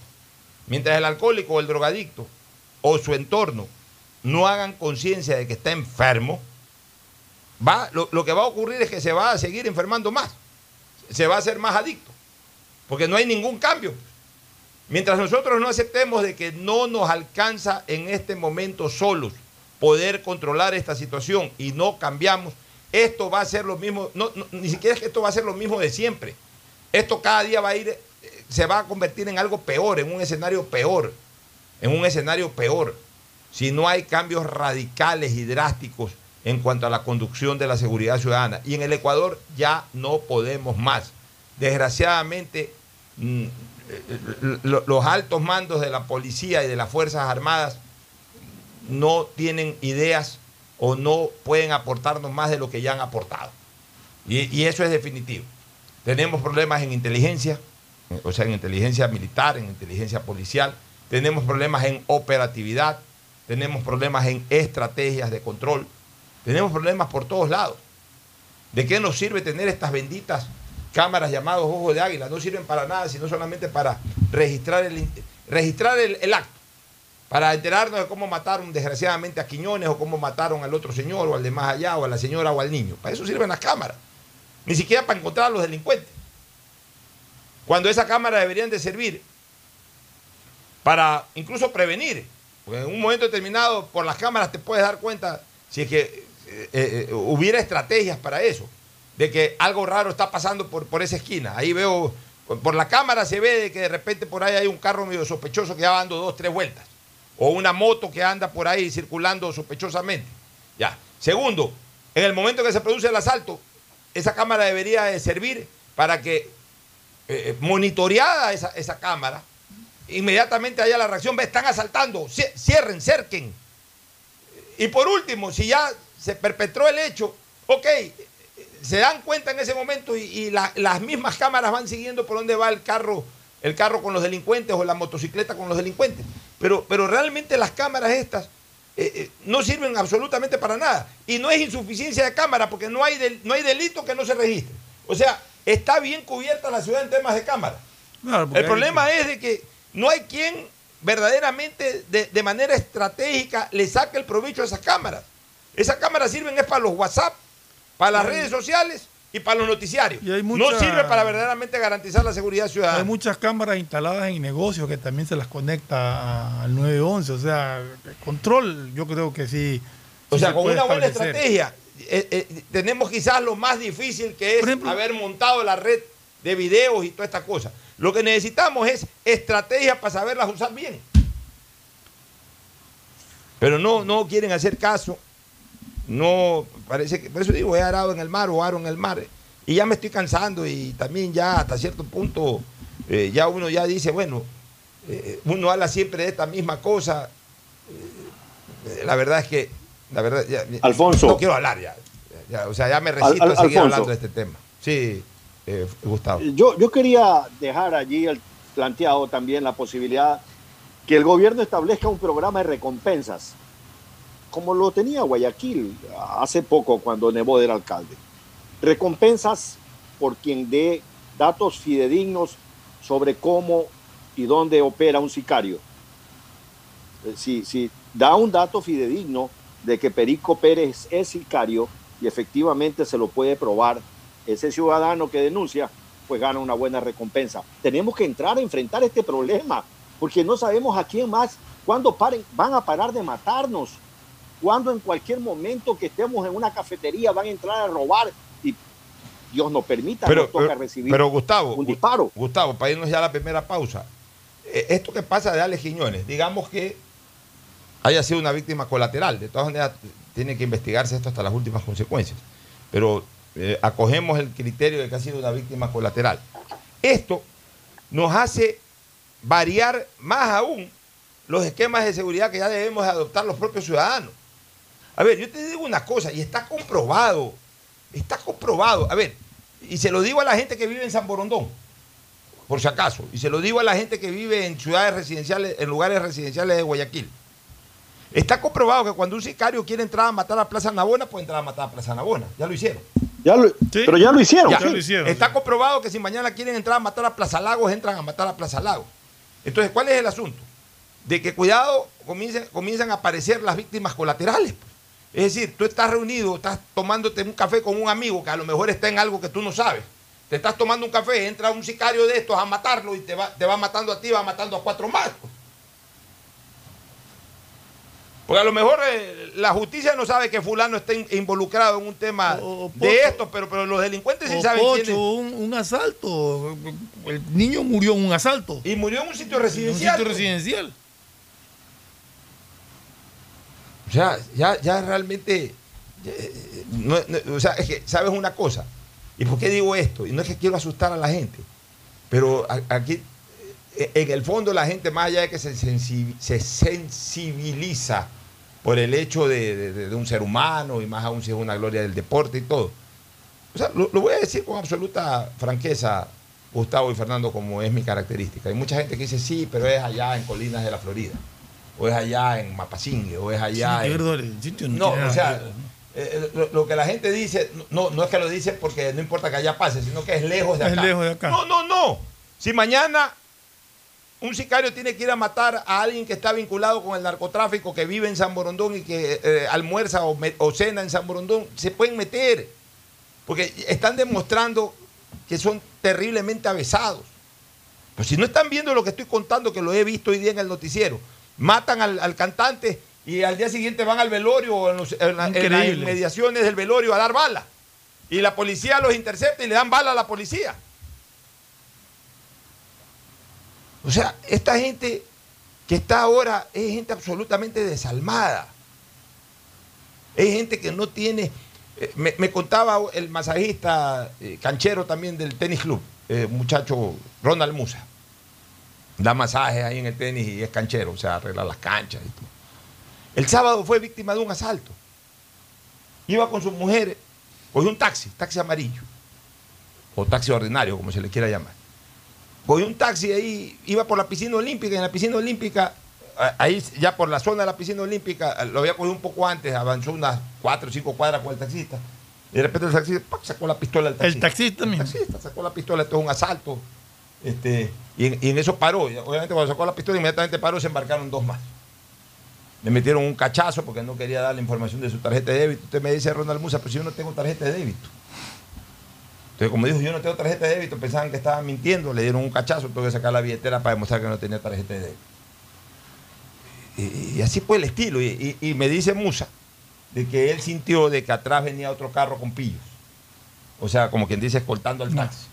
S3: Mientras el alcohólico o el drogadicto o su entorno no hagan conciencia de que está enfermo, va, lo, lo que va a ocurrir es que se va a seguir enfermando más. Se va a hacer más adicto. Porque no hay ningún cambio. Mientras nosotros no aceptemos de que no nos alcanza en este momento solos poder controlar esta situación y no cambiamos, esto va a ser lo mismo, no, ni siquiera es que esto va a ser lo mismo de siempre. Esto cada día va a ir, eh, se va a convertir en algo peor, en un escenario peor, en un escenario peor, si no hay cambios radicales y drásticos en cuanto a la conducción de la seguridad ciudadana. Y en el Ecuador ya no podemos más. Desgraciadamente, mm, eh, lo- los altos mandos de la policía y de las Fuerzas Armadas no tienen ideas o no pueden aportarnos más de lo que ya han aportado. Y, eso es definitivo. Tenemos problemas en inteligencia, o sea, en inteligencia militar, en inteligencia policial. Tenemos problemas en operatividad. Tenemos problemas en estrategias de control. Tenemos problemas por todos lados. ¿De qué nos sirve tener estas benditas cámaras llamados ojos de águila, no sirven para nada, sino solamente para registrar el, registrar el acto, para enterarnos de cómo mataron desgraciadamente a Quiñones o cómo mataron al otro señor o al de más allá o a la señora o al niño. Para eso sirven las cámaras, ni siquiera para encontrar a los delincuentes. Cuando esas cámaras deberían de servir para incluso prevenir. Porque en un momento determinado, por las cámaras te puedes dar cuenta si es que eh, eh, hubiera estrategias para eso, de que algo raro está pasando por, por esa esquina. Ahí veo, por- la cámara se ve de que de repente por ahí hay un carro medio sospechoso que va dando dos, tres vueltas. O una moto que anda por ahí circulando sospechosamente. Ya. Segundo, en el momento que se produce el asalto, esa cámara debería de servir para que, eh, monitoreada esa, esa cámara, inmediatamente haya la reacción, ve, están asaltando, cie- cierren, cerquen. Y por último, si ya se perpetró el hecho, ok, se dan cuenta en ese momento y, y la- las mismas cámaras van siguiendo por dónde va el carro, el carro con los delincuentes o la motocicleta con los delincuentes. Pero, pero realmente las cámaras estas eh, eh, no sirven absolutamente para nada. Y no es insuficiencia de cámara, porque no hay, del- no hay delito que no se registre. O sea, está bien cubierta la ciudad en temas de cámara.
S5: Claro,
S3: El problema es de que no hay quien verdaderamente de, de manera estratégica le saque el provecho a esas cámaras. Esas cámaras sirven es para los WhatsApp, para las redes sociales y para los noticiarios.
S5: Y hay
S3: No sirve para verdaderamente garantizar la seguridad
S5: Hay
S3: ciudadana.
S5: muchas cámaras instaladas en negocios que también se las conecta al 911. O sea, control yo creo que sí.
S3: O
S5: sí
S3: sea,
S5: se
S3: con una buena
S5: establecer.
S3: estrategia, eh, eh, tenemos quizás lo más difícil que es
S5: ejemplo-
S3: haber montado la red de videos y toda esta cosa. Lo que necesitamos es estrategias para saberlas usar bien. Pero no, no quieren hacer caso. No, parece que, por eso digo, he arado en el mar o aro en el mar. Y ya me estoy cansando y también ya hasta cierto punto, eh, ya uno ya dice, bueno, eh, uno habla siempre de esta misma cosa. Eh, la verdad es que, la verdad, ya-
S6: Alfonso.
S3: no quiero hablar ya. Ya, O sea, ya me resisto
S6: Al-
S3: a seguir
S6: Alfonso.
S3: hablando de este tema. Sí, Gustavo.
S6: Yo, yo quería dejar allí el- planteado también la posibilidad que el gobierno establezca un programa de recompensas, como lo tenía Guayaquil hace poco cuando Nebot era alcalde. Recompensas por quien dé datos fidedignos sobre cómo y dónde opera un sicario. Eh, Si, si da un dato fidedigno de que Perico Pérez es sicario y efectivamente se lo puede probar, ese ciudadano que denuncia, pues gana una buena recompensa. Tenemos que entrar a enfrentar este problema, porque no sabemos a quién más, cuándo paren, van a parar de matarnos, cuándo en cualquier momento que estemos en una cafetería van a entrar a robar y Dios nos permita,
S3: Pero,
S6: nos toca
S3: pero-
S6: recibir
S3: pero, Gustavo,
S6: un disparo.
S3: Gustavo, para irnos ya a la primera pausa. eh, Esto que pasa de Alex Quiñones, digamos que haya sido una víctima colateral. De todas maneras, tiene que investigarse esto hasta las últimas consecuencias. Pero eh, acogemos el criterio de que ha sido una víctima colateral. Esto nos hace variar más aún los esquemas de seguridad que ya debemos de adoptar los propios ciudadanos. A ver, yo te digo una cosa, y está comprobado, está comprobado. A ver, y se lo digo a la gente que vive en San Borondón, por si acaso, y se lo digo a la gente que vive en ciudades residenciales, en lugares residenciales de Guayaquil. Está comprobado que cuando un sicario quiere entrar a matar a Plaza Navona, puede entrar a matar a Plaza Navona. Ya lo hicieron.
S6: Ya lo- Pero ya lo hicieron.
S3: Ya,
S5: Ya lo hicieron,
S3: Está
S5: sí.
S3: comprobado que si mañana quieren entrar a matar a Plaza Lagos, entran a matar a Plaza Lagos. Entonces, ¿cuál es el asunto? De que cuidado, comiencen, comienzan a aparecer las víctimas colaterales. pues. Es decir, tú estás reunido, estás tomándote un café con un amigo que a lo mejor está en algo que tú no sabes. Te estás tomando un café, entra un sicario de estos a matarlo y te va, te va matando a ti, va matando a cuatro más. Porque a lo mejor eh, la justicia no sabe que fulano está in- involucrado en un tema
S5: O- o
S3: de
S5: Pocho-
S3: esto, pero, pero los delincuentes sí
S5: O
S3: saben quién
S5: Pocho,
S3: es.
S5: un, un asalto. El niño murió en un asalto.
S3: Y murió en un sitio
S5: En un
S3: residencial.
S5: sitio residencial.
S3: O sea, ya, ya realmente. eh, o sea, es que, ¿sabes una cosa? ¿Y por qué digo esto? Y no es que quiero asustar a la gente, pero aquí, eh, en el fondo, la gente, más allá de que se, sensi- se sensibiliza por el hecho de, un ser humano, y más aún si es una gloria del deporte y todo. O sea, lo voy a decir con absoluta franqueza, Gustavo y Fernando, como es mi característica. Hay mucha gente que dice, sí, pero es allá en Colinas de la Florida, o es allá en Mapasingue, o es allá
S5: Sí,
S3: en...
S5: perdón, el sitio no,
S3: o sea,
S5: ¿no?
S3: eh, lo, lo que la gente dice, no, no es que lo dice porque no importa que allá pase, sino que es lejos de
S5: Es
S3: acá.
S5: lejos de acá.
S3: No, no, no. Si mañana un sicario tiene que ir a matar a alguien que está vinculado con el narcotráfico, que vive en San Borondón y que eh, almuerza o, me- o cena en San Borondón, se pueden meter. Porque están demostrando que son terriblemente avesados. Pues si no están viendo lo que estoy contando, que lo he visto hoy día en el noticiero, matan al, al cantante y al día siguiente van al velorio o en, los- en la- en las inmediaciones del velorio a dar bala. Y la policía los intercepta y le dan bala a la policía. O sea, esta gente que está ahora es gente absolutamente desalmada. Es gente que no tiene... eh, Me, me contaba el masajista eh, canchero también del tenis club, eh, muchacho Ronald Musa. Da masajes ahí en el tenis y es canchero, o sea, arregla las canchas y todo. El sábado fue víctima de un asalto. Iba con su mujer, cogió un taxi, taxi amarillo, o taxi ordinario, como se le quiera llamar. Cogió un taxi ahí, iba por la piscina olímpica, y en la piscina olímpica, ahí ya por la zona de la piscina olímpica, lo había cogido un poco antes, avanzó unas cuatro o cinco cuadras con el taxista. Y de repente el taxista ¡pac! sacó la pistola del taxista.
S5: El taxista mismo.
S3: El taxista sacó la pistola, esto es un asalto. Este, y, en, y en eso paró. Obviamente cuando sacó la pistola, inmediatamente paró, se embarcaron dos más. Le metieron un cachazo porque no quería dar la información de su tarjeta de débito. Usted me dice, Ronald Musa, pero si yo no tengo tarjeta de débito. Entonces, como dijo, yo no tengo tarjeta de débito, pensaban que estaba mintiendo, le dieron un cachazo, tuve que sacar la billetera para demostrar que no tenía tarjeta de débito. Y, y así fue el estilo. Y, y- y me dice Musa de que él sintió de que atrás venía otro carro con pillos. O sea, como quien dice, escoltando al taxi.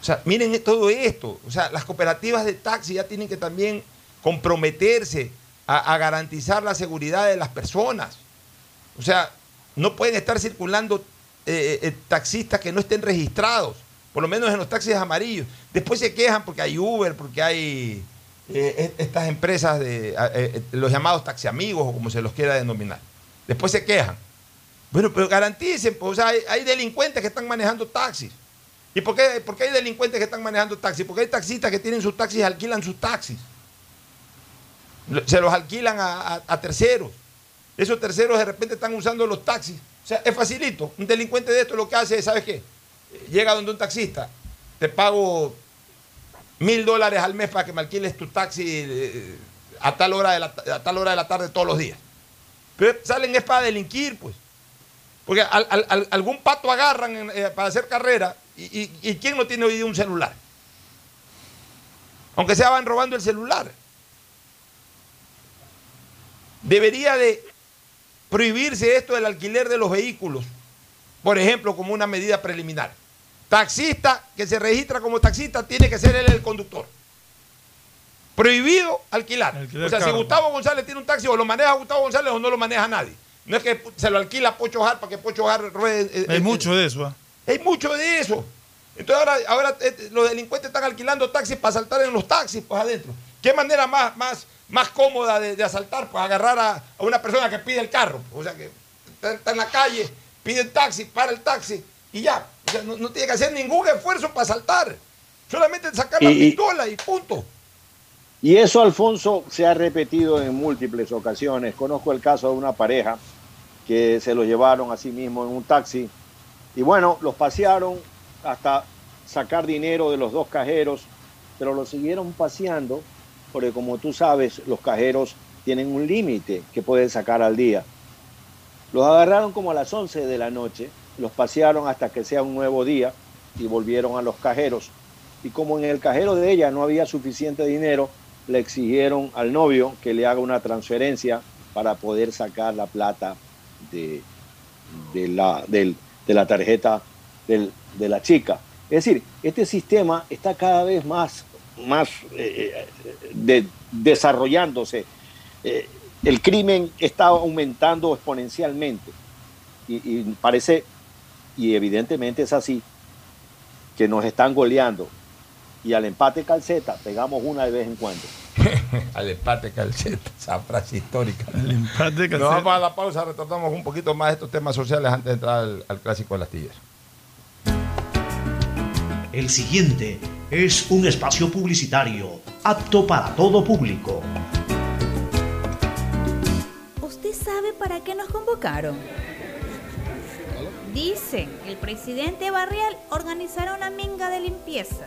S3: O sea, miren todo esto. O sea, las cooperativas de taxi ya tienen que también comprometerse a, garantizar la seguridad de las personas. O sea, no pueden estar circulando eh, eh, taxistas que no estén registrados, por lo menos en los taxis amarillos. Después se quejan porque hay Uber, porque hay eh, e- estas empresas de eh, eh, los llamados taxi amigos o como se los quiera denominar. Después se quejan. Bueno, pero garanticen, pues, o sea, hay delincuentes que están manejando taxis. ¿Y por qué, hay delincuentes que están manejando taxis? Porque hay taxistas que tienen sus taxis y alquilan sus taxis. Se los alquilan a, terceros. Esos terceros de repente están usando los taxis. O sea, es facilito. Un delincuente de esto lo que hace es, ¿sabes qué? Llega donde un taxista, te pago mil dólares al mes para que me alquiles tu taxi eh, a, tal hora de la, a tal hora de la tarde todos los días. Pero salen es para delinquir, pues. Porque al- al- al- algún pato agarran eh, para hacer carrera y, y- y ¿quién no tiene hoy día un celular? Aunque sea van robando el celular. Debería de prohibirse esto del alquiler de los vehículos, por ejemplo, como una medida preliminar. Taxista que se registra como taxista tiene que ser él el conductor. Prohibido alquilar.
S5: Alquilar
S3: o sea, si. Gustavo González tiene un taxi, o lo maneja Gustavo González o no lo maneja nadie. No es que se lo alquila a Pocho Jar para que Pocho Jar ruede. eh,
S5: Hay
S3: eh,
S5: mucho de eso. ¿ah?
S3: Hay mucho de eso. Entonces ahora, ahora eh, los delincuentes están alquilando taxis para asaltar en los taxis, pues adentro. ¿Qué manera más, más, más cómoda de, de asaltar? Pues agarrar a, a una persona que pide el carro. O sea, que está, está en la calle, pide el taxi, para el taxi y ya. O sea, no, no tiene que hacer ningún esfuerzo para asaltar. Solamente sacar la
S6: y-
S3: pistola y punto.
S6: Y eso, Alfonso, se ha repetido en múltiples ocasiones. Conozco el caso de una pareja que se lo llevaron a sí mismo en un taxi y bueno, los pasearon hasta sacar dinero de los dos cajeros, pero los siguieron paseando porque como tú sabes, los cajeros tienen un límite que pueden sacar al día. Los agarraron como a las 11 de la noche, los pasearon hasta que sea un nuevo día y volvieron a los cajeros. Y como en el cajero de ella no había suficiente dinero, le exigieron al novio que le haga una transferencia para poder sacar la plata de, de la, del- de la tarjeta del- de la chica. Es decir, este sistema está cada vez más, más eh, de- desarrollándose. Eh, el crimen está aumentando exponencialmente. Y, y parece, y evidentemente es así, que nos están goleando. Y al empate calceta pegamos una de vez en cuando.
S3: Al empate calceta, esa frase histórica.
S5: El empate
S3: Nos vamos a la pausa, retornamos un poquito más de estos temas sociales antes de entrar al, al clásico de las Tigres.
S7: El siguiente es un espacio publicitario apto para todo público.
S8: ¿Usted sabe para qué nos convocaron? Dicen que el presidente Barrial organizará una minga de limpieza.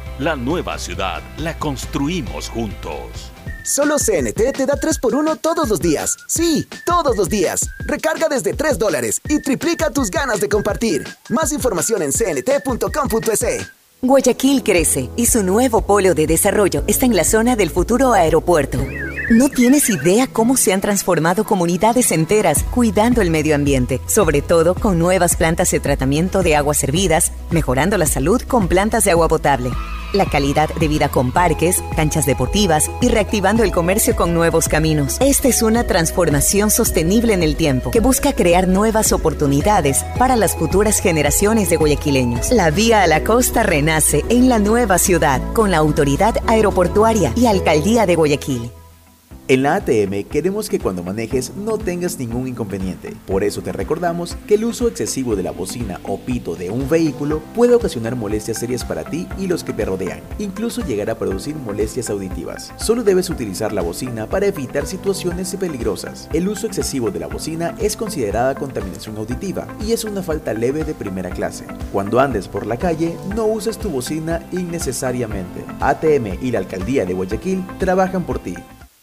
S9: La nueva ciudad la construimos juntos.
S10: Solo CNT te da 3x1 todos los días. Sí, todos los días. Recarga desde 3 dólares y triplica tus ganas de compartir. Más información en cnt.com.es.
S11: Guayaquil crece y su nuevo polo de desarrollo está en la zona del futuro aeropuerto. No tienes idea cómo se han transformado comunidades enteras cuidando el medio ambiente, sobre todo con nuevas plantas de tratamiento de aguas servidas, mejorando la salud con plantas de agua potable, la calidad de vida con parques, canchas deportivas y reactivando el comercio con nuevos caminos. Esta es una transformación sostenible en el tiempo que busca crear nuevas oportunidades para las futuras generaciones de guayaquileños. La vía a la costa renace en la nueva ciudad con la autoridad aeroportuaria y alcaldía de Guayaquil.
S12: En la ATM queremos que cuando manejes no tengas ningún inconveniente. Por eso te recordamos que el uso excesivo de la bocina o pito de un vehículo puede ocasionar molestias serias para ti y los que te rodean, incluso llegar a producir molestias auditivas. Solo debes utilizar la bocina para evitar situaciones peligrosas. El uso excesivo de la bocina es considerada contaminación auditiva y es una falta leve de primera clase. Cuando andes por la calle, no uses tu bocina innecesariamente. ATM y la Alcaldía de Guayaquil trabajan por ti.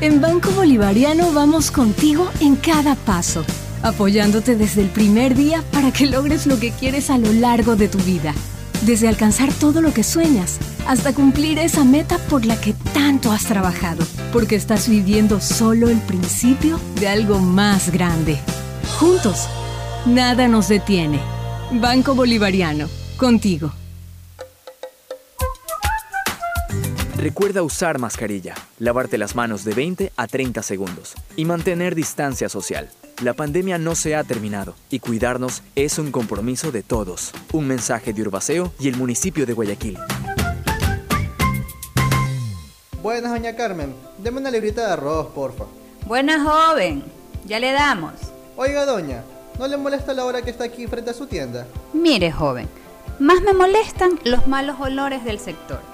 S13: En Banco Bolivariano vamos contigo en cada paso, apoyándote desde el primer día para que logres lo que quieres a lo largo de tu vida. Desde alcanzar todo lo que sueñas hasta cumplir esa meta por la que tanto has trabajado, porque estás viviendo solo el principio de algo más grande. Juntos, nada nos detiene. Banco Bolivariano, contigo.
S14: Recuerda usar mascarilla, lavarte las manos de 20 a 30 segundos y mantener distancia social. La pandemia no se ha terminado y cuidarnos es un compromiso de todos. Un mensaje de Urbaceo y el municipio de Guayaquil.
S15: Buenas, doña Carmen. Deme una librita de arroz, porfa.
S8: Buenas, joven. Ya le damos.
S15: Oiga, doña, ¿no le molesta la hora que está aquí frente a su tienda?
S8: Mire, joven. Más me molestan los malos olores del sector.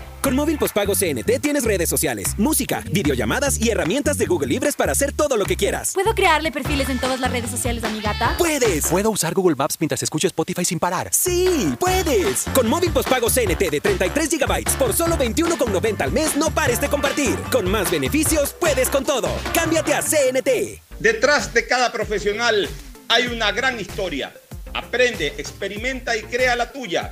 S16: Con móvil postpago CNT tienes redes sociales, música, videollamadas y herramientas de Google Libres para hacer todo lo que quieras.
S17: ¿Puedo crearle perfiles en todas las redes sociales a mi gata?
S16: ¡Puedes!
S18: ¿Puedo usar Google Maps mientras escucho Spotify sin parar?
S16: ¡Sí! ¡Puedes! Con móvil postpago CNT de 33 GB por solo 21,90 al mes, no pares de compartir. Con más beneficios, puedes con todo. Cámbiate a CNT.
S3: Detrás de cada profesional hay una gran historia. Aprende, experimenta y crea la tuya.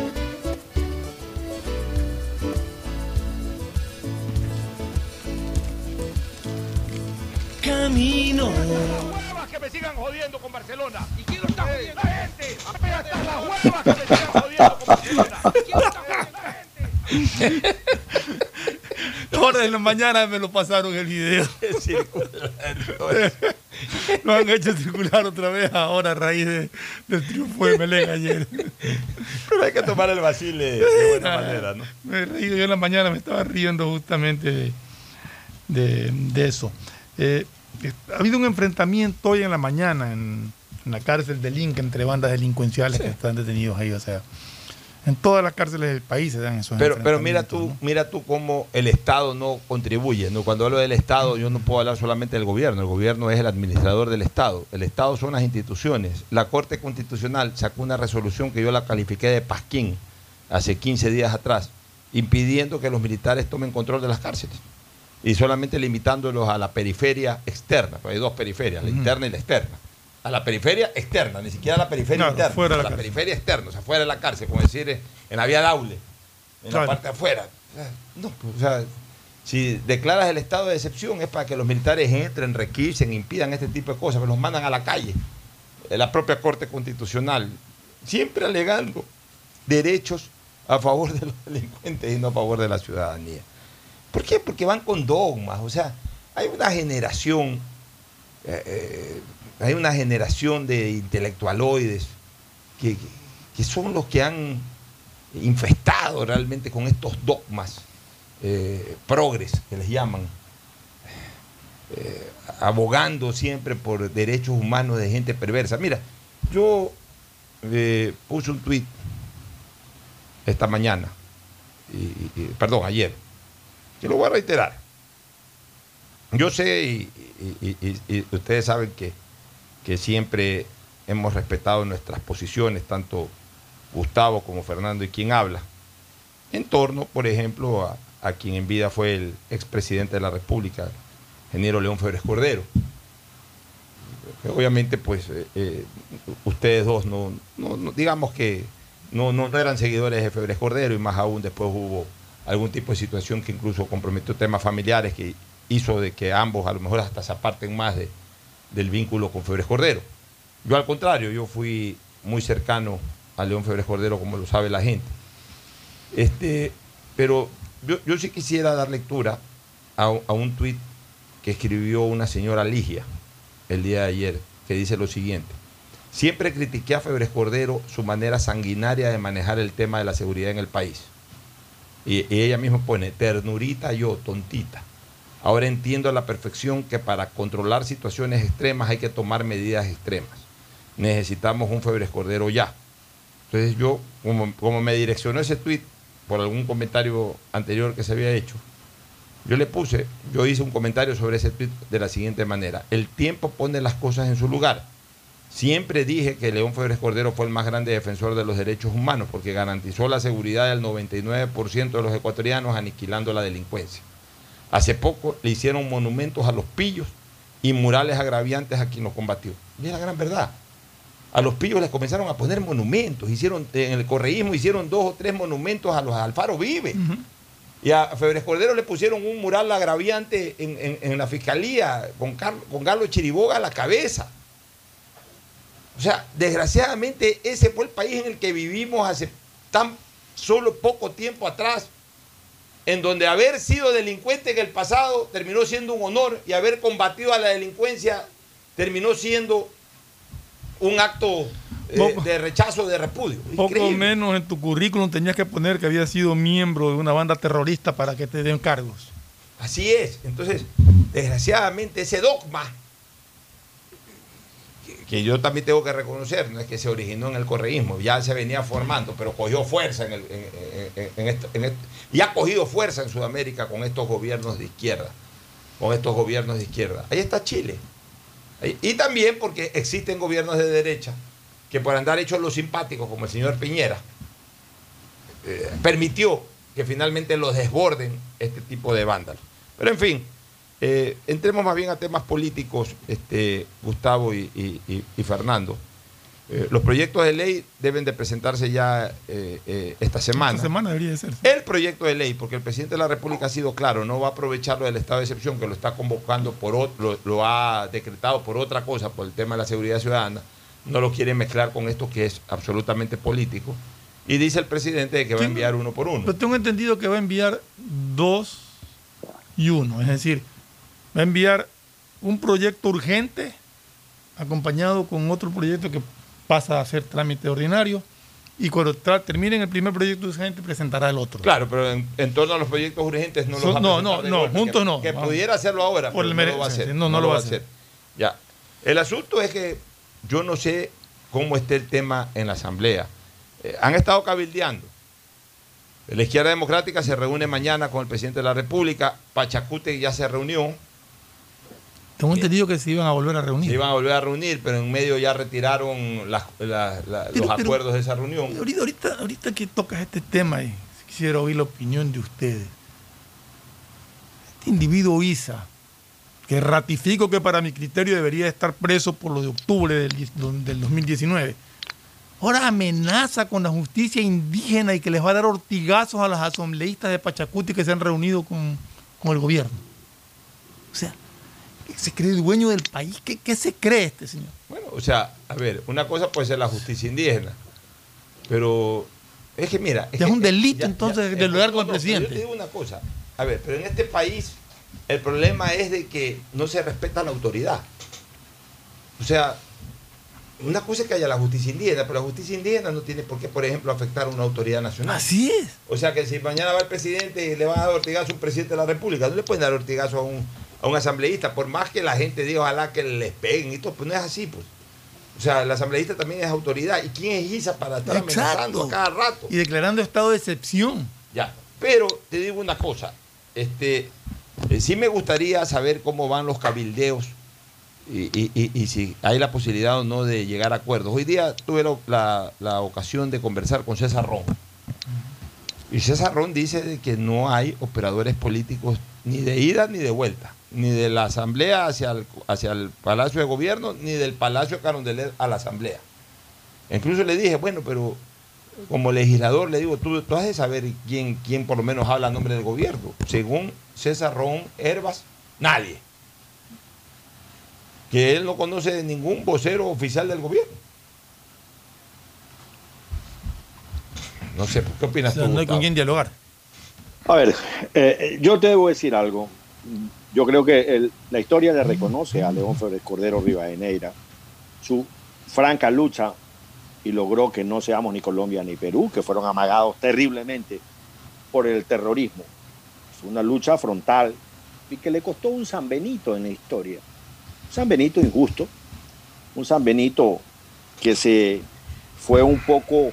S1: Me sigan jodiendo con Barcelona. ¿Y quién lo está jodiendo? La gente. Apenas están las huevas que me sigan jodiendo con Barcelona. ¿Y quién lo está jodiendo? La gente.
S5: Ahora de la mañana me lo pasaron el video. lo han hecho circular otra vez ahora a raíz de- del triunfo de Melén ayer.
S3: Pero hay que tomar el vacile de buena manera, ¿no?
S5: Me he reído, yo en la mañana me estaba riendo justamente de, de- de eso. Eh, ha habido un enfrentamiento hoy en la mañana en, en la cárcel de Link entre bandas delincuenciales que están detenidos ahí. O sea, en todas las cárceles del país se dan esos
S3: Pero, pero mira tú, mira tú cómo el Estado no contribuye. ¿no? Cuando hablo del Estado, yo no puedo hablar solamente del gobierno. El gobierno es el administrador del Estado. El Estado son las instituciones. La Corte Constitucional sacó una resolución que yo la califiqué de pasquín hace 15 días atrás, impidiendo que los militares tomen control de las cárceles. Y solamente limitándolos a la periferia externa. porque hay dos periferias, la interna y la externa. A la periferia externa, ni siquiera a la periferia
S5: Claro,
S3: interna.
S5: fuera
S3: a
S5: la
S3: periferia externa, o sea, fuera de la cárcel, como decir eh, en la vía Daule en
S5: Claro.
S3: la parte de afuera. No, pues, o sea, si declaras el estado de excepción es para que los militares entren, requisen, impidan este tipo de cosas, pero los mandan a la calle. Eh, La propia Corte Constitucional, siempre alegando derechos a favor de los delincuentes y no a favor de la ciudadanía. ¿Por qué? Porque van con dogmas, o sea, hay una generación, eh, eh, hay una generación de intelectualoides que, son los que han infestado realmente con estos dogmas eh, progres, que les llaman, abogando siempre por derechos humanos de gente perversa. Mira, yo puse un tuit esta mañana, perdón, ayer, que lo voy a reiterar. Yo sé, y, ustedes saben que, que siempre hemos respetado nuestras posiciones, tanto Gustavo como Fernando y quien habla, en torno, por ejemplo, a, a quien en vida fue el expresidente de la República, ingeniero León Febres Cordero. Obviamente, pues, eh, eh, ustedes dos no, no- no- digamos que no, no eran seguidores de Febres Cordero y más aún después hubo algún tipo de situación que incluso comprometió temas familiares que hizo de que ambos a lo mejor hasta se aparten más de- del vínculo con Febres Cordero. Yo al contrario, yo fui muy cercano a León Febres Cordero, como lo sabe la gente. Este, pero yo, yo sí quisiera dar lectura a, a un tuit que escribió una señora Ligia el día de ayer, que dice lo siguiente. Siempre critiqué a Febres Cordero su manera sanguinaria de manejar el tema de la seguridad en el país. Y, ella misma pone, ternurita yo, tontita. Ahora entiendo a la perfección que para controlar situaciones extremas hay que tomar medidas extremas. Necesitamos un Febres Cordero ya. Entonces yo, como, como me direccionó ese tuit por algún comentario anterior que se había hecho, yo le puse, yo hice un comentario sobre ese tuit de la siguiente manera. El tiempo pone las cosas en su lugar. Siempre dije que León Febres Cordero fue el más grande defensor de los derechos humanos porque garantizó la seguridad del 99% de los ecuatorianos aniquilando la delincuencia. Hace poco le hicieron monumentos a los pillos y murales agraviantes a quien los combatió. Y es la gran verdad. A los pillos les comenzaron a poner monumentos. Hicieron, en el correísmo hicieron dos o tres monumentos a los Alfaro Vive. Y a Febres Cordero le pusieron un mural agraviante en, en- en la fiscalía con, Carlos, con Carlos Chiriboga a la cabeza. O sea, desgraciadamente ese fue el país en el que vivimos hace tan solo poco tiempo atrás, en donde haber sido delincuente en el pasado terminó siendo un honor y haber combatido a la delincuencia terminó siendo un acto eh, de rechazo, de repudio.
S5: Poco menos en tu currículum tenías que poner que había sido miembro de una banda terrorista para que te den cargos.
S3: Así es. Entonces, desgraciadamente, ese dogma, que, yo también tengo que reconocer, no es que se originó en el correísmo, ya se venía formando, pero cogió fuerza en, el, y ha cogido fuerza en Sudamérica con estos gobiernos de izquierda, con estos gobiernos de izquierda. Ahí está Chile. Y también porque existen gobiernos de derecha que por andar hechos los simpáticos, como el señor Piñera, eh, permitió que finalmente los desborden este tipo de vándalos. Pero en fin, eh, entremos más bien a temas políticos, este, Gustavo y, y- y- y Fernando. Eh, los proyectos de ley deben de presentarse ya eh, eh, esta semana.
S5: Esta semana debería de ser.
S3: El proyecto de ley, porque el presidente de la República ha sido claro, no va a aprovecharlo del estado de excepción que lo está convocando por otro, lo, lo ha decretado por otra cosa, por el tema de la seguridad ciudadana, no lo quiere mezclar con esto que es absolutamente político. Y dice el presidente de que va a enviar uno por uno.
S5: Pero tengo entendido que va a enviar dos y uno. Es decir, va a enviar un proyecto urgente acompañado con otro proyecto que pasa a ser trámite ordinario. Y cuando terminen el primer proyecto urgente, presentará el otro.
S3: Claro, pero en, en torno a los proyectos urgentes no los va a
S5: no,
S3: presentar
S5: no, no,
S3: golpe,
S5: juntos
S3: que-
S5: no.
S3: Que
S5: Vamos.
S3: pudiera hacerlo ahora,
S5: Por
S3: pero
S5: el
S3: no lo va a hacer.
S5: no, no lo va a hacer.
S3: Ya. El asunto es que yo no sé cómo esté el tema en la Asamblea. Eh, han estado cabildeando. La izquierda democrática se reúne mañana con el presidente de la República. Pachacute ya se reunió.
S5: Tengo entendido que se iban a volver a reunir.
S3: Se iban a volver a reunir, pero en medio ya retiraron las- la- la-
S5: Pero-
S3: los
S5: pero-
S3: acuerdos de esa reunión.
S5: Ahorita, ahorita, que tocas este tema, y quisiera oír la opinión de ustedes. Este individuo Isa, que ratifico que para mi criterio debería estar preso por lo de octubre del, del 2019, ahora amenaza con la justicia indígena y que les va a dar ortigazos a los asambleístas de Pachacuti que se han reunido con, con el gobierno. O sea, se cree dueño del país. ¿Qué, qué se cree este señor?
S3: Bueno, o sea, a ver, una cosa puede ser la justicia indígena, pero es que mira...
S5: Es un delito,
S3: ya-
S5: entonces,
S3: ya-
S5: de lograr
S3: no,
S5: con el presidente.
S3: Yo te digo una cosa, a ver, pero en este país el problema es de que no se respeta la autoridad. O sea, una cosa es que haya la justicia indígena, pero la justicia indígena no tiene por qué, por ejemplo, afectar a una autoridad nacional.
S5: Así es.
S3: O sea que si mañana va el presidente y le van a dar ortigazo a un presidente de la República, no le pueden dar ortigazo a un, a un asambleísta, por más que la gente diga ojalá que les peguen y todo, pues no es así, pues. O sea, el asambleísta también es autoridad. ¿Y quién es Isa para estar amenazando a cada rato?
S5: Y declarando estado de excepción.
S3: Ya. Pero te digo una cosa, este, eh, sí me gustaría saber cómo van los cabildeos y, y- y- y si hay la posibilidad o no de llegar a acuerdos. Hoy día tuve la, la- la ocasión de conversar con César Ron. Y César Ron dice de que no hay operadores políticos ni de ida ni de vuelta, ni de la Asamblea hacia el, hacia el Palacio de Gobierno, ni del Palacio de Carondelet a la Asamblea. Incluso le dije, bueno, pero como legislador le digo, tú, tú has de saber quién, quién por lo menos habla a nombre del gobierno. Según César Ron Herbas, nadie. Que él no conoce de ningún vocero oficial del gobierno. No sé, ¿qué opinas
S5: O sea,
S3: tú?
S5: no hay con quién dialogar.
S6: A ver, eh, eh, yo te debo decir algo. Yo creo que la historia le reconoce a León Férez Cordero Rivadeneira su franca lucha y logró que no seamos ni Colombia ni Perú, que fueron amagados terriblemente por el terrorismo. Fue una lucha frontal y que le costó un San Benito en la historia. Un San Benito injusto, un San Benito que se fue un poco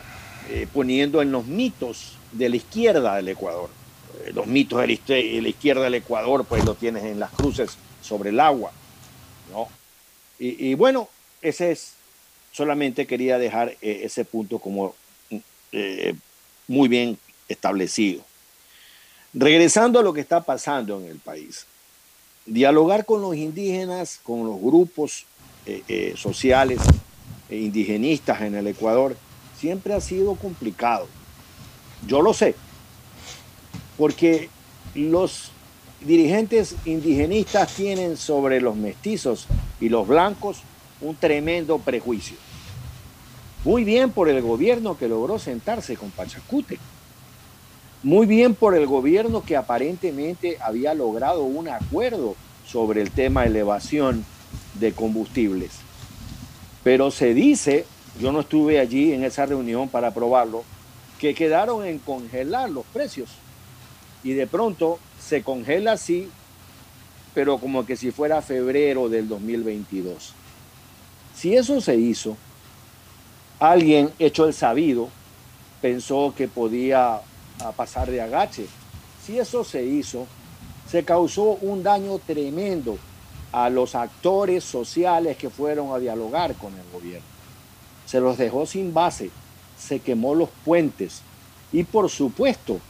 S6: eh, poniendo en los mitos de la izquierda del Ecuador. Eh, los mitos de la, izquierda del Ecuador, pues lo tienes en las cruces sobre el agua. ¿no? Y, bueno, ese es, solamente quería dejar eh, ese punto como eh, muy bien establecido. Regresando a lo que está pasando en el país, dialogar con los indígenas, con los grupos eh, sociales e indigenistas en el Ecuador, siempre ha sido complicado. Yo lo sé, porque los dirigentes indigenistas tienen sobre los mestizos y los blancos un tremendo prejuicio. Muy bien por el gobierno que logró sentarse con Pachacute. Muy bien por el gobierno que aparentemente había logrado un acuerdo sobre el tema elevación de combustibles. Pero se dice yo no estuve allí en esa reunión para aprobarlo, que quedaron en congelar los precios. Y de pronto se congela así, pero como que si fuera febrero del 2022. Si eso se hizo, alguien hecho el sabido pensó que podía ah, pasar de agache. Si eso se hizo, se causó un daño tremendo a los actores sociales que fueron a dialogar con el gobierno. Se los dejó sin base, se quemó los puentes y por supuesto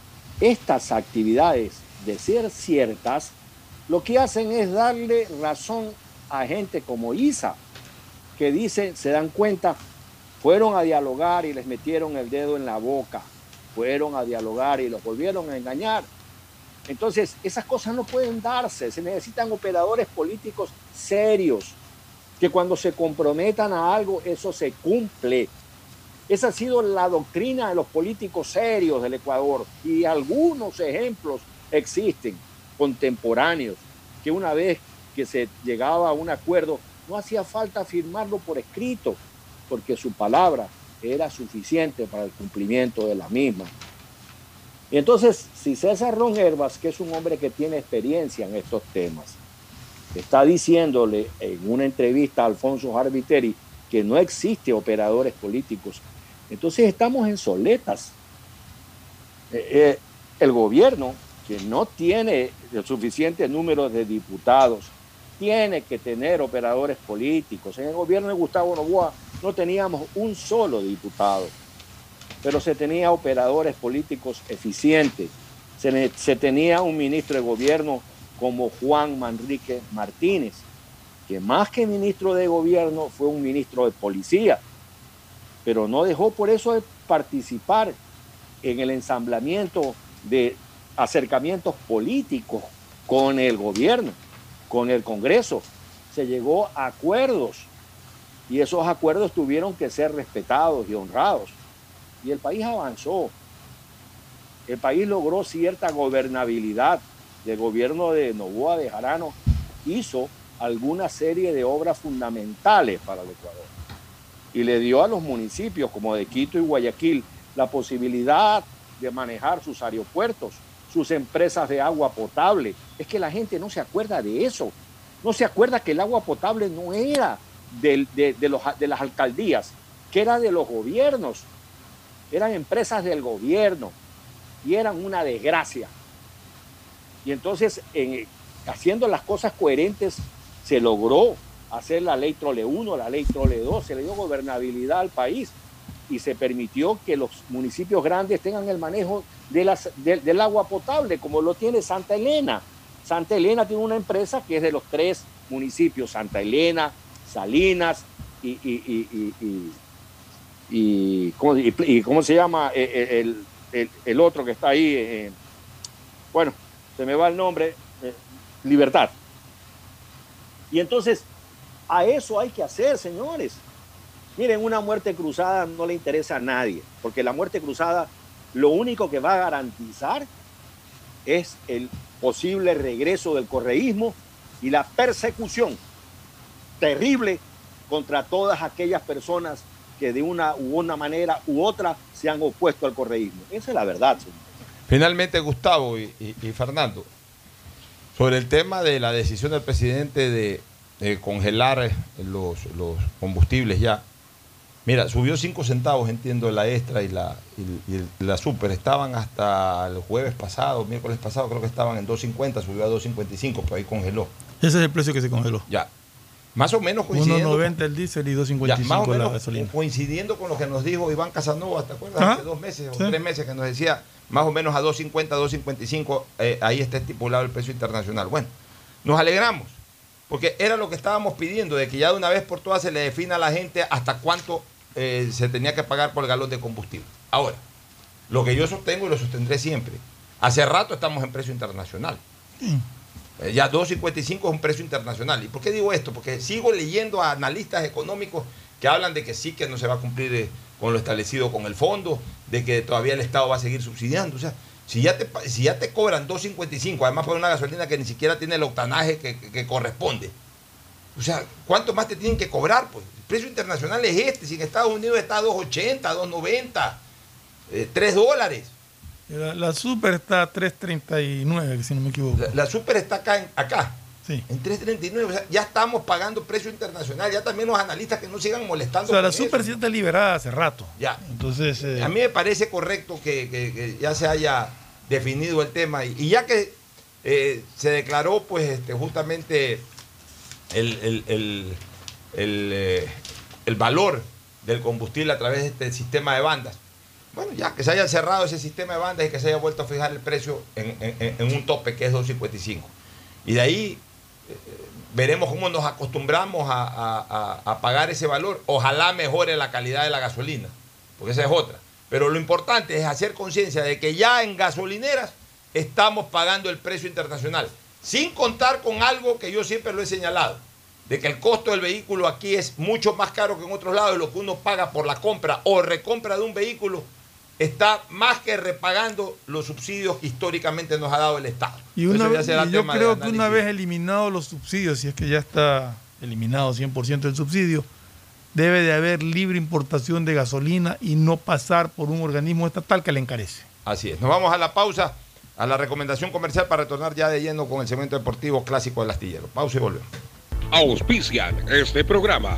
S6: estas actividades de ser ciertas lo que hacen es darle razón a gente como Isa, que dice, se dan cuenta, fueron a dialogar y les metieron el dedo en la boca, fueron a dialogar y los volvieron a engañar. Entonces, esas cosas no pueden darse, se necesitan operadores políticos serios, que cuando se comprometan a algo, eso se cumple. Esa ha sido la doctrina de los políticos serios del Ecuador y algunos ejemplos existen contemporáneos, que una vez que se llegaba a un acuerdo, no hacía falta firmarlo por escrito, porque su palabra era suficiente para el cumplimiento de la misma. Y entonces, si César Ron Herbas, que es un hombre que tiene experiencia en estos temas, está diciéndole en una entrevista a Alfonso Arbiteri que no existe operadores políticos, entonces estamos en soletas. Eh, eh, el gobierno, que no tiene el suficiente número de diputados, tiene que tener operadores políticos. En el gobierno de Gustavo Novoa no teníamos un solo diputado, pero se tenía operadores políticos eficientes. Se, se tenía un ministro de gobierno como Juan Manrique Martínez, que más que ministro de gobierno fue un ministro de policía, pero no dejó por eso de participar en el ensamblamiento de acercamientos políticos con el gobierno, con el Congreso. Se llegó a acuerdos y esos acuerdos tuvieron que ser respetados y honrados. Y el país avanzó. El país logró cierta gobernabilidad. El gobierno de Novoa de Jarano hizo alguna serie de obras fundamentales para el Ecuador. Y le dio a los municipios como de Quito y Guayaquil la posibilidad de manejar sus aeropuertos, sus empresas de agua potable. Es que la gente no se acuerda de eso. No se acuerda que el agua potable no era de, de, los, de las alcaldías, que era de los gobiernos. Eran empresas del gobierno y eran una desgracia. Y entonces, en, haciendo las cosas coherentes, se logró hacer la ley Trole 1, la ley Trole 2, se le dio gobernabilidad al país y se permitió que los municipios grandes tengan el manejo de del agua potable, como lo tiene Santa Elena. Santa Elena tiene una empresa que es de los tres municipios, Santa Elena, Salinas y, y, y, y ¿cómo, se llama eh, eh, el, el, otro que está ahí? Eh, bueno, se me va el nombre, Libertad. Y entonces, a eso hay que hacer, señores. Miren, una muerte cruzada no le interesa a nadie, porque la muerte cruzada lo único que va a garantizar es el posible regreso del correísmo y la persecución terrible contra todas aquellas personas que de una u una manera u otra se han opuesto al correísmo. Esa es la verdad, señor.
S3: Finalmente, Gustavo y, Fernando, sobre el tema de la decisión del presidente de, congelar los, los, combustibles ya. Mira, subió 5 centavos, entiendo, la extra y la, y, y la super. Estaban hasta el jueves pasado, miércoles pasado, creo que estaban en 2.50, subió a 2.55, pero ahí congeló.
S5: Ese es el precio que se congeló.
S3: Ya. Más o menos coincidiendo.
S5: 1.90 el diésel y 2.55 la gasolina.
S3: Coincidiendo con lo que nos dijo Iván Casanova, ¿te acuerdas? Hace dos meses o sí. tres meses que nos decía más o menos a 2.50, 2.55, eh, ahí está estipulado el precio internacional. Bueno, nos alegramos, porque era lo que estábamos pidiendo, de que ya de una vez por todas se le defina a la gente hasta cuánto eh, se tenía que pagar por el galón de combustible. Ahora, lo que yo sostengo y lo sostendré siempre, hace rato estamos en precio internacional. Eh, ya 2.55 es un precio internacional. ¿Y por qué digo esto? Porque sigo leyendo a analistas económicos que hablan de que sí, que no se va a cumplir eh, con lo establecido con el fondo, de que todavía el Estado va a seguir subsidiando. O sea, si ya te, si ya te cobran 2.55, además por una gasolina que ni siquiera tiene el octanaje que, que, que, corresponde. O sea, ¿cuánto más te tienen que cobrar? Pues precio internacional es este. Si en Estados Unidos está a 2.80, 2.90, eh, 3 dólares.
S5: La, la super está a 3.39, si no me equivoco.
S3: La, la super está acá, acá.
S5: Sí.
S3: En 3.39. O sea, ya estamos pagando precio internacional. Ya también los analistas que no sigan
S5: O
S3: molestando.
S5: sea, la super sí está liberada hace rato.
S3: Ya.
S5: Entonces, eh,
S3: A mí me parece correcto que, que- que ya se haya definido el tema y, y ya que eh, se declaró pues este, justamente el, el- el- el, eh, el valor del combustible a través de este sistema de bandas. Bueno, ya que se haya cerrado ese sistema de bandas y que se haya vuelto a fijar el precio en, en- en un tope que es 2.55. Y de ahí eh, veremos cómo nos acostumbramos a, pagar ese valor. Ojalá mejore la calidad de la gasolina, porque esa es otra. Pero lo importante es hacer conciencia de que ya en gasolineras estamos pagando el precio internacional, sin contar con algo que yo siempre lo he señalado, de que el costo del vehículo aquí es mucho más caro que en otros lados lo que uno paga por la compra o recompra de un vehículo está más que repagando los subsidios que históricamente nos ha dado el Estado.
S5: y, una
S3: Eso ya
S5: vez-
S3: será
S5: y yo creo que una vez eliminados los subsidios, si es que ya está eliminado 100% el subsidio, debe de haber libre importación de gasolina y no pasar por un organismo estatal que le encarece.
S3: Así es. Nos vamos a la pausa, a la recomendación comercial para retornar ya de lleno con el segmento deportivo clásico del astillero. Pausa y volvemos.
S19: Auspician este programa.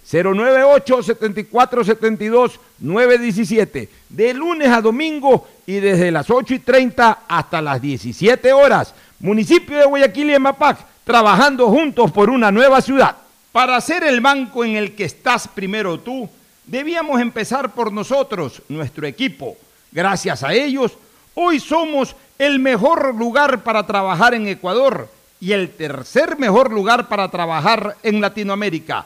S1: 098 74 72 917 de lunes a domingo y desde las 8 y 30 hasta las 17 horas. Municipio de Guayaquil y Emapac, trabajando juntos por una nueva ciudad. Para ser el banco en el que estás primero tú, debíamos empezar por nosotros, nuestro equipo. Gracias a ellos, hoy somos el mejor lugar para trabajar en Ecuador y el tercer mejor lugar para trabajar en Latinoamérica.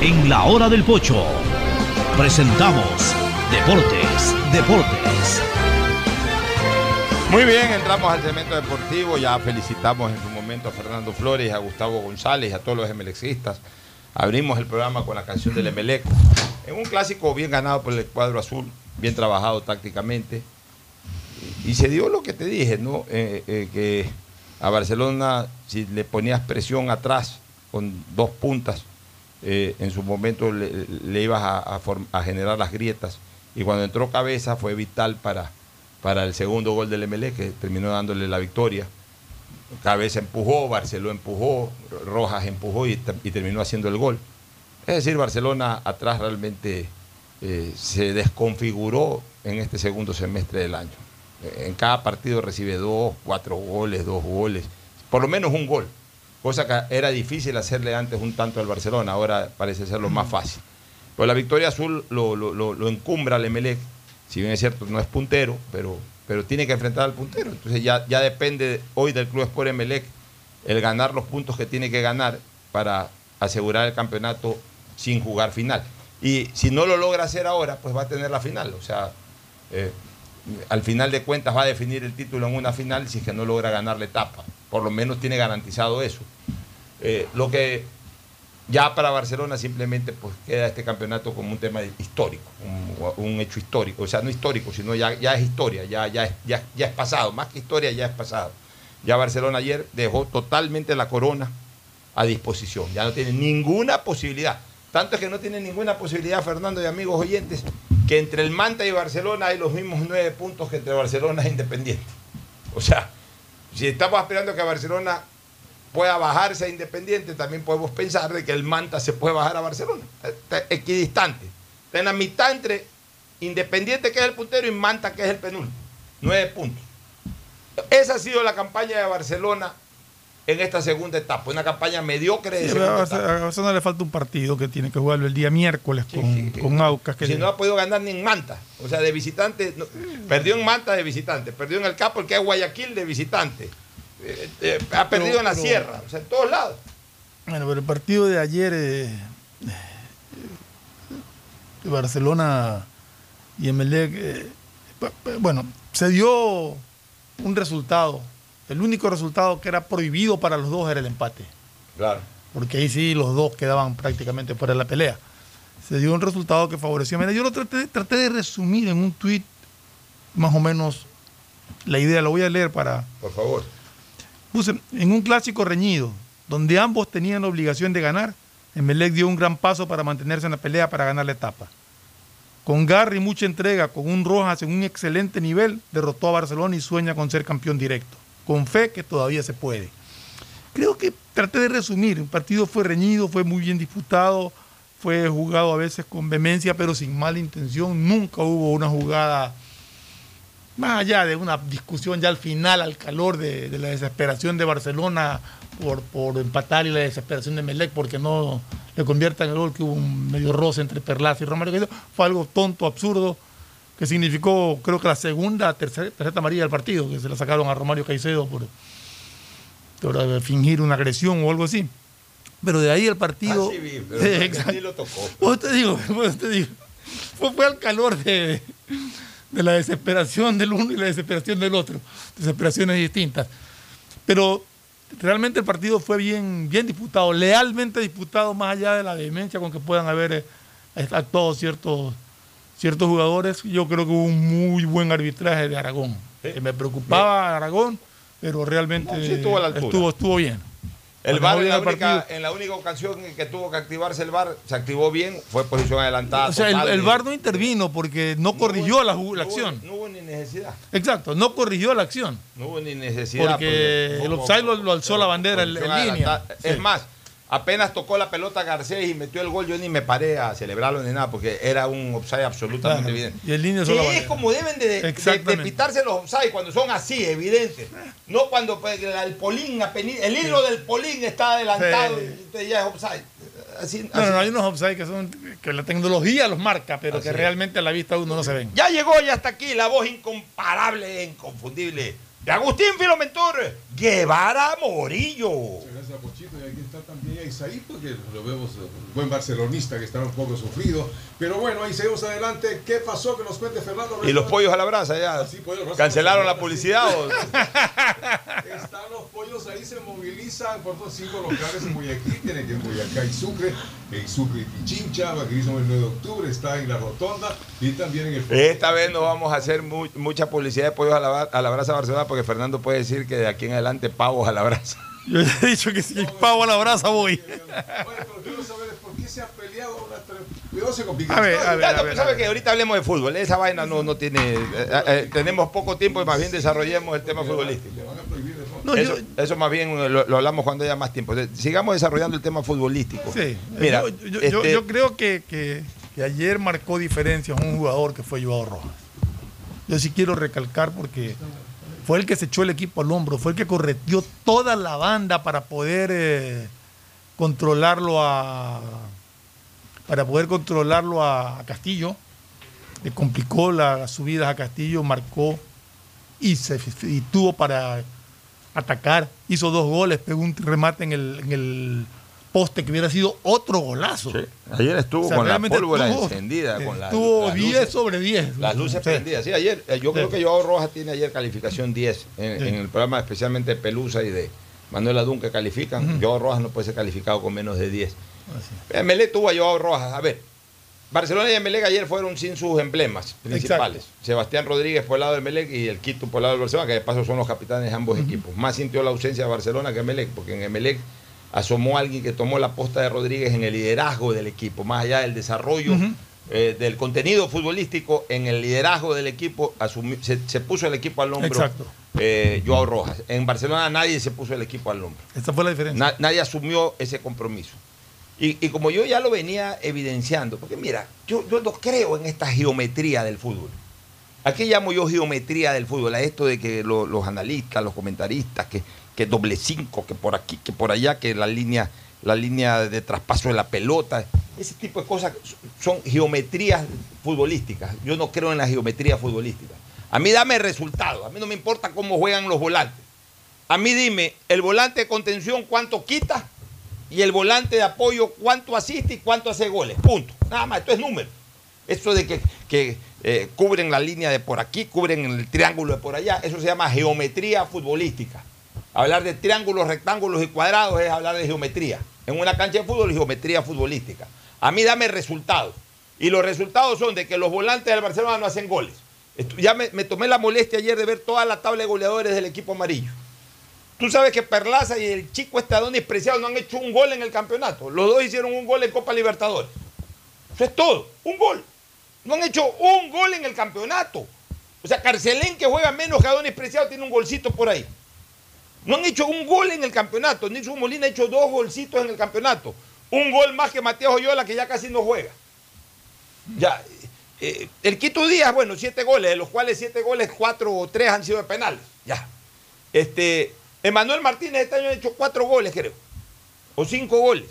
S7: En la hora del pocho presentamos Deportes, Deportes.
S3: Muy bien, entramos al segmento deportivo. Ya felicitamos en su momento a Fernando Flores, a Gustavo González, a todos los emelexistas. Abrimos el programa con la canción del Emelec. En un clásico bien ganado por el cuadro azul, bien trabajado tácticamente. Y se dio lo que te dije, ¿no? Eh, eh, que a Barcelona, si le ponías presión atrás con dos puntas, eh, en su momento le, le ibas a, generar las grietas. Y cuando entró cabeza fue vital para, para el segundo gol del MLE, que terminó dándole la victoria. Cabeza empujó, Barcelona empujó, Rojas empujó y, ter- y terminó haciendo el gol. Es decir, Barcelona atrás realmente eh, se desconfiguró en este segundo semestre del año. En cada partido recibe dos, cuatro goles, dos goles, por lo menos un gol. Cosa que era difícil hacerle antes un tanto al Barcelona, ahora parece ser lo más fácil. Pero la victoria azul lo, lo, lo, lo encumbra al Emelec, si bien es cierto, no es puntero, pero, pero tiene que enfrentar al puntero. Entonces ya, ya depende hoy del Club Sport Emelec el ganar los puntos que tiene que ganar para asegurar el campeonato sin jugar final. Y si no lo logra hacer ahora, pues va a tener la final. O sea, eh, al final de cuentas va a definir el título en una final si es que no logra ganar la etapa. Por lo menos tiene garantizado eso. Eh, lo que ya para Barcelona simplemente pues queda este campeonato como un tema histórico, un, hecho histórico. O sea, no histórico, sino ya, ya es historia, ya, ya, es, ya es pasado. Más que historia, ya es pasado. Ya Barcelona ayer dejó totalmente la corona a disposición. Ya no tiene ninguna posibilidad. Tanto es que no tiene ninguna posibilidad, Fernando y amigos oyentes, que entre el Manta y Barcelona hay los mismos nueve puntos que entre Barcelona e Independiente. O sea, si estamos esperando que Barcelona pueda bajarse a Independiente, también podemos pensar de que el Manta se puede bajar a Barcelona. Está equidistante. Está en la mitad entre Independiente, que es el puntero, y Manta, que es el penúltimo. Nueve puntos. Esa ha sido la campaña de Barcelona en esta segunda etapa. Una campaña mediocre de
S5: Sí,
S3: segunda
S5: a
S3: etapa.
S5: A Barcelona le falta un partido que tiene que jugarlo el día miércoles con, con Aucas. Que
S3: Si no ha podido ganar ni en Manta. O sea, de visitante. no- perdió en Manta de visitante. Perdió en el Capo, el que es Guayaquil de visitante. Eh, eh, ha perdido
S5: Pero-
S3: en la
S5: pero-
S3: sierra. O sea, en todos lados.
S5: Bueno, pero el partido de ayer eh, de Barcelona y Emelec, eh, bueno, se dio un resultado. El único resultado que era prohibido para los dos era el empate.
S3: Claro.
S5: Porque ahí sí los dos quedaban prácticamente fuera de la pelea. Se dio un resultado que favoreció a. Yo lo traté, traté de resumir en un tuit más o menos la idea. Lo voy a leer para,
S3: Por favor.
S5: Puse, en un clásico reñido, donde ambos tenían la obligación de ganar, Emelec dio un gran paso para mantenerse en la pelea para ganar la etapa. Con garra y mucha entrega, con un Rojas en un excelente nivel, derrotó a Barcelona y sueña con ser campeón directo. Con fe que todavía se puede. Creo que traté de resumir. El partido fue reñido, fue muy bien disputado, fue jugado a veces con vehemencia, pero sin mala intención. Nunca hubo una jugada más allá de una discusión ya al final, al calor de, de la desesperación de Barcelona por, por empatar y la desesperación de Melec porque no le conviertan el gol, que hubo un medio roce entre Perlaza y Romario Caicedo, fue algo tonto, absurdo, que significó creo que la segunda, tercera, tarjeta amarilla del partido, que se la sacaron a Romario Caicedo por, por eh, fingir una agresión o algo así. Pero de ahí el partido...
S3: Pero
S5: Sí, exacto.
S3: lo tocó.
S5: Pues te digo, pues te digo, fue, fue al calor de, de la desesperación del uno y la desesperación del otro, desesperaciones distintas. Pero realmente el partido fue bien, bien disputado, lealmente disputado, más allá de la vehemencia con que puedan haber eh, actuado ciertos, ciertos jugadores. Yo creo que hubo un muy buen arbitraje de Aragón. Que me preocupaba Aragón, pero realmente
S3: No, sí estuvo a la altura.
S5: estuvo, estuvo bien.
S3: El VAR, en la, única, en la única ocasión en que tuvo que activarse el VAR, se activó bien, fue posición adelantada.
S5: O sea, el,
S3: total
S5: el VAR no intervino porque no corrigió la, acción.
S3: No hubo ni necesidad.
S5: Exacto, no corrigió la acción.
S3: No hubo ni necesidad.
S5: Porque el offside lo, lo alzó la bandera en, línea.
S3: Es más, apenas tocó la pelota Garcés y metió el gol, yo ni me paré a celebrarlo ni nada, porque era un offside absolutamente
S5: Claro,
S3: evidente.
S5: y el la
S3: es como deben de, de- pitarse los offside cuando son así, evidentes. No cuando pues, el, polín, el hilo del polín está adelantado
S5: Sí.
S3: y usted ya es offside. Así,
S5: No, no,
S3: así.
S5: no, hay unos offside que son que la tecnología los marca, pero que
S3: Así
S5: realmente a la vista uno no se ven.
S3: Ya llegó y hasta aquí la voz incomparable e inconfundible de Agustín Filomentor Guevara Morillo.
S20: Gracias, Pochito. Y aquí está también Isaí, porque lo vemos, un buen barcelonista que está un poco sufrido. Pero bueno, ahí seguimos adelante. ¿Qué pasó? Que nos cuente Fernando.
S3: Y los pollos a la brasa ya.
S20: pollos la
S3: ¿Cancelaron la publicidad
S20: ahí, se movilizan por todos cinco locales en Guayaquil. Tienen que en Boyacá y Sucre, en Sucre y Pichincha, Baquirismo el 9 de octubre, está en la Rotonda y también en el
S3: Esta vez no vamos a hacer mu- mucha publicidad de pollos a la, a la brasa Barcelona porque Fernando puede decir que de aquí en adelante pavos a la brasa.
S5: Yo he dicho que si pavo a la brasa voy.
S20: Quiero saber por qué se ha peleado una Cuidado, se complica.
S5: A ver, a ver,
S3: Ya,
S5: a
S3: no,
S5: ver,
S3: pues,
S5: a
S3: ¿sabe
S5: ver.
S3: qué? Ahorita hablemos de fútbol. Esa vaina no, no tiene. eh, eh, tenemos poco tiempo y más bien desarrollemos el tema futbolístico.
S5: No,
S3: eso,
S5: yo-
S3: eso más bien lo, lo hablamos cuando haya más tiempo. Sigamos desarrollando el tema futbolístico.
S5: Sí,
S3: Mira,
S5: yo, yo- yo-
S3: este-
S5: yo creo que, que- que ayer marcó diferencias un jugador que fue Joao Rojas. Yo sí quiero recalcar porque fue el que se echó el equipo al hombro, fue el que correteó toda la banda para poder eh, controlarlo a para poder controlarlo a, a Castillo. Le complicó la- las subidas a Castillo, marcó y, se, y tuvo para atacar. Hizo dos goles, pegó un remate en el, en el poste que hubiera sido otro golazo.
S3: Ayer estuvo
S5: O sea,
S3: con la pólvora
S5: estuvo-
S3: encendida, con
S5: Estuvo
S3: las
S5: 10
S3: luces-
S5: sobre 10.
S3: Las luces
S5: Sí.
S3: prendidas. Sí, ayer, eh, yo
S5: Sí.
S3: creo que Joao Rojas tiene ayer calificación 10 en, el programa especialmente de Pelusa y de Manuel Adún que califican. Joao Rojas no puede ser calificado con menos de 10. Emelec tuvo a Joao Rojas. A ver, Barcelona y Emelec ayer fueron sin sus emblemas principales. Sebastián Rodríguez por el lado de Emelec y el Quito por el lado del Barcelona, que de paso son los capitanes de ambos equipos. Más sintió la ausencia de Barcelona que Emelec, porque en Emelec asomó alguien que tomó la posta de Rodríguez en el liderazgo del equipo, más allá del desarrollo eh, del contenido futbolístico, en el liderazgo del equipo, asumi- se, se puso el equipo al hombro
S5: Exacto.
S3: eh, Joao Rojas. En Barcelona nadie se puso el equipo al hombro.
S5: Esa fue la diferencia.
S3: Na- nadie asumió ese compromiso. Y, como yo ya lo venía evidenciando, porque mira, yo, yo no creo en esta geometría del fútbol. ¿A qué llamo yo geometría del fútbol? A esto de que lo- los analistas, los comentaristas, que, que doble cinco, que por aquí, que por allá, que la línea, la línea de traspaso de la pelota, ese tipo de cosas son geometrías futbolísticas. Yo no creo en la geometría futbolística. A mí dame resultados, a mí no me importa cómo juegan los volantes. A mí dime, el volante de contención cuánto quita y el volante de apoyo cuánto asiste y cuánto hace goles. Punto. Nada más, esto es número. Esto de que, que, eh, cubren la línea de por aquí, cubren el triángulo de por allá, eso se llama geometría futbolística. Hablar de triángulos, rectángulos y cuadrados es hablar de geometría. En una cancha de fútbol, geometría futbolística. A mí dame resultados. Y los resultados son de que los volantes del Barcelona no hacen goles. Ya me, me tomé la molestia ayer de ver toda la tabla de goleadores del equipo amarillo. Tú sabes que Perlaza y el chico Estadonis Preciado no han hecho un gol en el campeonato. Los dos hicieron un gol en Copa Libertadores. Eso es todo, un gol. No han hecho un gol en el campeonato. O sea, Carcelén, que juega menos que Adonis Preciado, tiene un golcito por ahí. No han hecho un gol en el campeonato. Nixon Molina ha hecho dos golcitos en el campeonato. Un gol más que Matías Oyola, que ya casi no juega. Ya, eh, el Quito Díaz, bueno, siete goles, de los cuales siete goles, cuatro o tres han sido de penales. Ya. Este, Emanuel Martínez este año ha hecho cuatro goles, creo. O cinco goles.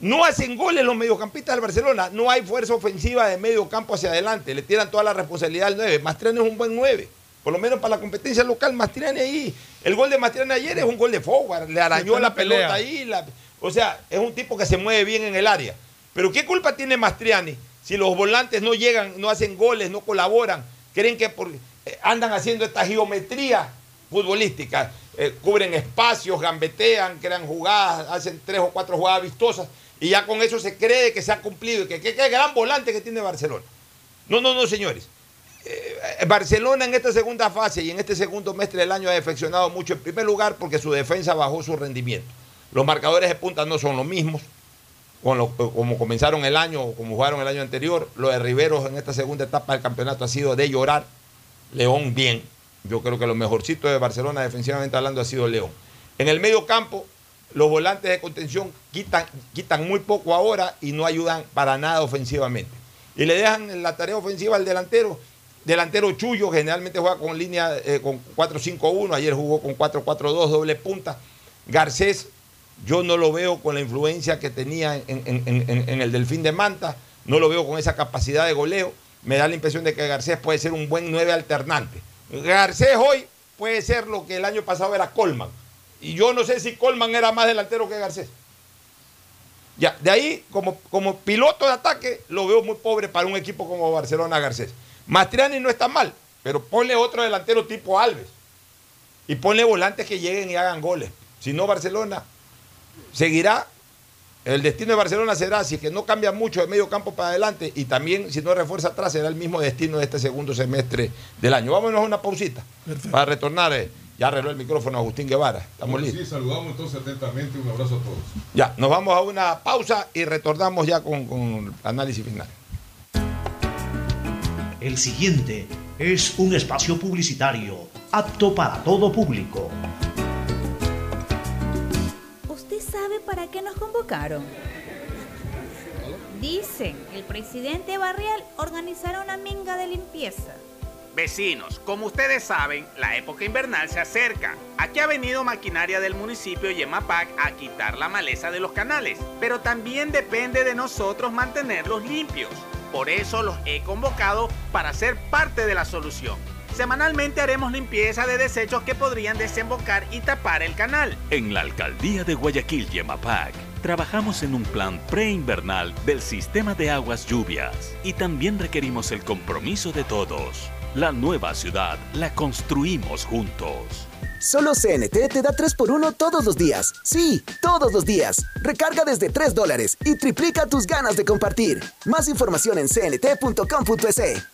S3: No hacen goles los mediocampistas del Barcelona. No hay fuerza ofensiva de medio campo hacia adelante. Le tiran toda la responsabilidad al 9. Mastriani es un buen 9. Por lo menos para la competencia local, Mastriani ahí. El gol de Mastriani ayer es un gol de forward. Le arañó la
S5: pelea.
S3: pelota ahí. la- o sea, es un tipo que se mueve bien en el área. Pero ¿qué culpa tiene Mastriani si los volantes no llegan, no hacen goles, no colaboran? Creen que por- eh, andan haciendo esta geometría futbolística. Eh, cubren espacios, gambetean, crean jugadas, hacen tres o cuatro jugadas vistosas y ya con eso se cree que se ha cumplido y que qué gran volante que tiene Barcelona. No, no, no, señores. Eh, Barcelona en esta segunda fase y en este segundo semestre del año ha defeccionado mucho. En primer lugar, porque su defensa bajó su rendimiento. Los marcadores de punta no son los mismos con lo- como comenzaron el año o como jugaron el año anterior. Lo de Riveros en esta segunda etapa del campeonato ha sido de llorar. León bien. Yo creo que lo mejorcito de Barcelona defensivamente hablando ha sido León. En el medio campo, los volantes de contención quitan, quitan muy poco ahora y no ayudan para nada ofensivamente. Y le dejan la tarea ofensiva al delantero. Delantero Chullo generalmente juega con línea eh, con 4-5-1, ayer jugó con 4-4-2, doble punta. Garcés, yo no lo veo con la influencia que tenía en, en- el Delfín de Manta, no lo veo con esa capacidad de goleo. Me da la impresión de que Garcés puede ser un buen 9 alternante. Garcés hoy puede ser lo que el año pasado era Colman. Y yo no sé si Colman era más delantero que Garcés. Ya, de ahí, como, como piloto de ataque, lo veo muy pobre para un equipo como Barcelona Garcés. Mastriani no está mal, pero ponle otro delantero tipo Alves. Y ponle volantes que lleguen y hagan goles. Si no, Barcelona seguirá. El destino de Barcelona será, si es que no cambia mucho de medio campo para adelante, y también si no refuerza atrás, será el mismo destino de este segundo semestre del año. Vámonos a una pausita para retornar. eh, ya arregló el micrófono Agustín Guevara. Estamos
S20: Bueno,
S3: listos.
S20: Sí, saludamos entonces atentamente. Un abrazo a todos.
S3: Ya, nos vamos a una pausa y retornamos ya con, con el análisis final.
S7: El siguiente es un espacio publicitario apto para todo público.
S8: ¿Usted sabe para qué nos convocaron? Dicen, el presidente Barrial organizará una minga de limpieza.
S21: Vecinos, como ustedes saben, la época invernal se acerca. Aquí ha venido maquinaria del municipio Yemapac a quitar la maleza de los canales, pero también depende de nosotros mantenerlos limpios. Por eso los he convocado para ser parte de la solución. Semanalmente haremos limpieza de desechos que podrían desembocar y tapar el canal.
S9: En la alcaldía de Guayaquil, Yemapac, trabajamos en un plan preinvernal del sistema de aguas lluvias y también requerimos el compromiso de todos. La nueva ciudad la construimos juntos.
S10: Solo CNT te da 3x1 todos los días. Sí, todos los días. Recarga desde 3 dólares y triplica tus ganas de compartir. Más información en cnt.com.es.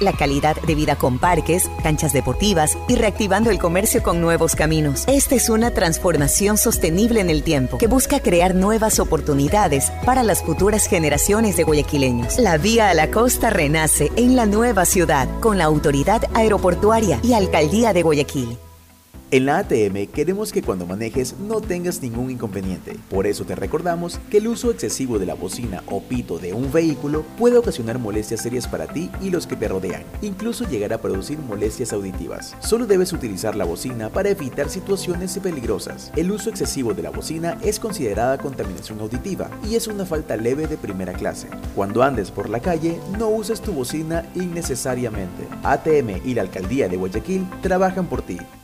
S11: la calidad de vida con parques, canchas deportivas y reactivando el comercio con nuevos caminos. Esta es una transformación sostenible en el tiempo que busca crear nuevas oportunidades para las futuras generaciones de guayaquileños. La vía a la costa renace en la nueva ciudad con la autoridad aeroportuaria y alcaldía de Guayaquil.
S12: En la ATM queremos que cuando manejes no tengas ningún inconveniente. Por eso te recordamos que el uso excesivo de la bocina o pito de un vehículo puede ocasionar molestias serias para ti y los que te rodean, incluso llegar a producir molestias auditivas. Solo debes utilizar la bocina para evitar situaciones peligrosas. El uso excesivo de la bocina es considerada contaminación auditiva y es una falta leve de primera clase. Cuando andes por la calle, no uses tu bocina innecesariamente. ATM y la Alcaldía de Guayaquil trabajan por ti.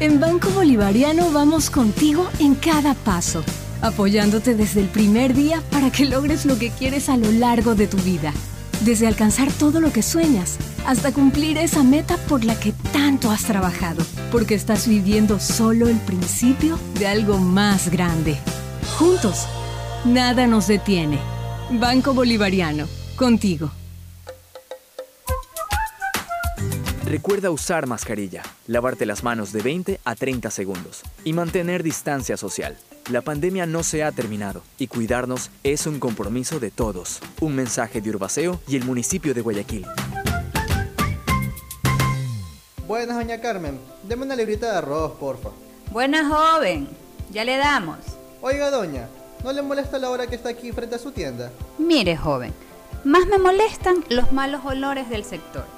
S13: En Banco Bolivariano vamos contigo en cada paso, apoyándote desde el primer día para que logres lo que quieres a lo largo de tu vida. Desde alcanzar todo lo que sueñas hasta cumplir esa meta por la que tanto has trabajado, porque estás viviendo solo el principio de algo más grande. Juntos, nada nos detiene. Banco Bolivariano, contigo.
S14: Recuerda usar mascarilla, lavarte las manos de 20 a 30 segundos y mantener distancia social. La pandemia no se ha terminado y cuidarnos es un compromiso de todos. Un mensaje de Urbaceo y el municipio de Guayaquil.
S15: Buenas, doña Carmen. Deme una librita de arroz, porfa.
S8: Buena joven, ya le damos.
S15: Oiga, doña, ¿no le molesta la hora que está aquí frente a su tienda?
S8: Mire, joven, más me molestan los malos olores del sector.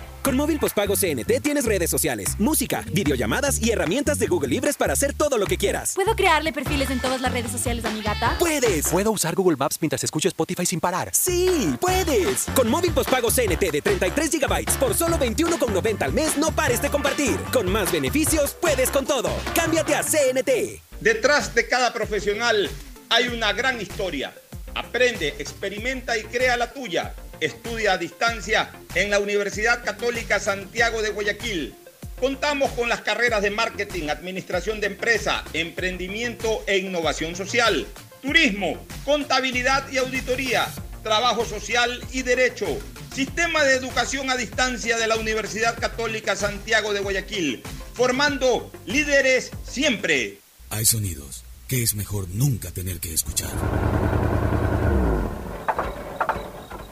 S16: Con móvil postpago CNT tienes redes sociales, música, videollamadas y herramientas de Google Libres para hacer todo lo que quieras.
S17: ¿Puedo crearle perfiles en todas las redes sociales a mi gata?
S16: ¡Puedes!
S18: ¿Puedo usar Google Maps mientras escucho Spotify sin parar?
S16: ¡Sí! ¡Puedes! Con móvil postpago CNT de 33 GB por solo 21,90 al mes, no pares de compartir. Con más beneficios, puedes con todo. Cámbiate a CNT.
S3: Detrás de cada profesional hay una gran historia. Aprende, experimenta y crea la tuya. Estudia a distancia en la Universidad Católica Santiago de Guayaquil. Contamos con las carreras de marketing, administración de empresa, emprendimiento e innovación social, turismo, contabilidad y auditoría, trabajo social y derecho. Sistema de educación a distancia de la Universidad Católica Santiago de Guayaquil, formando líderes siempre.
S22: Hay sonidos que es mejor nunca tener que escuchar.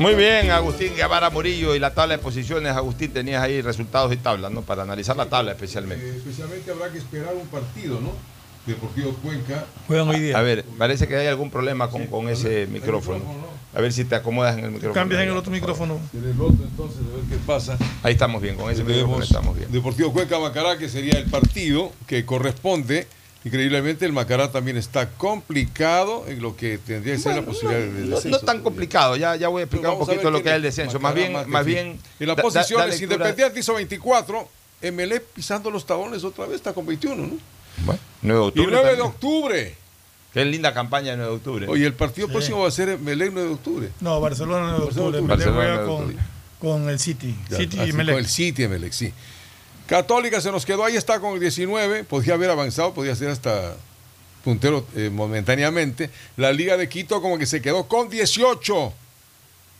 S3: Muy bien, Agustín Guevara Murillo y la tabla de posiciones. Agustín, tenías ahí resultados y tablas, ¿no? Para analizar la tabla especialmente.
S20: Eh, especialmente habrá que esperar un partido, ¿no? Deportivo Cuenca.
S5: Juegan hoy día.
S3: A ver, parece que hay algún problema con, con ese micrófono. A ver si te acomodas en el micrófono.
S5: Cambias en el otro micrófono.
S20: En el otro entonces, a ver qué pasa.
S3: Ahí estamos bien, con ese micrófono estamos bien.
S20: Deportivo Cuenca Macará, que sería el partido que corresponde. Increíblemente, el Macará también está complicado en lo que tendría que ser la posibilidad de
S3: No,
S20: descenso.
S3: no tan complicado, ya, ya voy a explicar un poquito lo que es el
S20: es
S3: descenso. Más
S20: Macará
S3: bien,
S20: que
S3: más
S20: fin.
S3: bien.
S20: En las posiciones,
S3: da
S20: Independiente hizo 24, MLE pisando los talones otra vez, está con 21, ¿no?
S3: Bueno, 9 de
S20: Y
S3: octubre.
S20: 9 de
S3: también.
S20: octubre.
S3: Qué linda campaña el 9 de octubre.
S20: Oye, el partido
S5: Sí.
S20: próximo va a ser MLE 9 de octubre.
S5: No, Barcelona 9 de octubre.
S20: Barcelona,
S5: Melec
S3: Barcelona,
S5: juega
S3: 9 de
S5: con,
S3: octubre.
S5: con el City.
S20: Ya,
S5: City y
S20: con
S5: Melec.
S20: el City, Emelec, sí. Católica se nos quedó ahí, está con el 19, podía haber avanzado, podía ser hasta puntero eh, momentáneamente. La Liga de Quito como que se quedó con 18.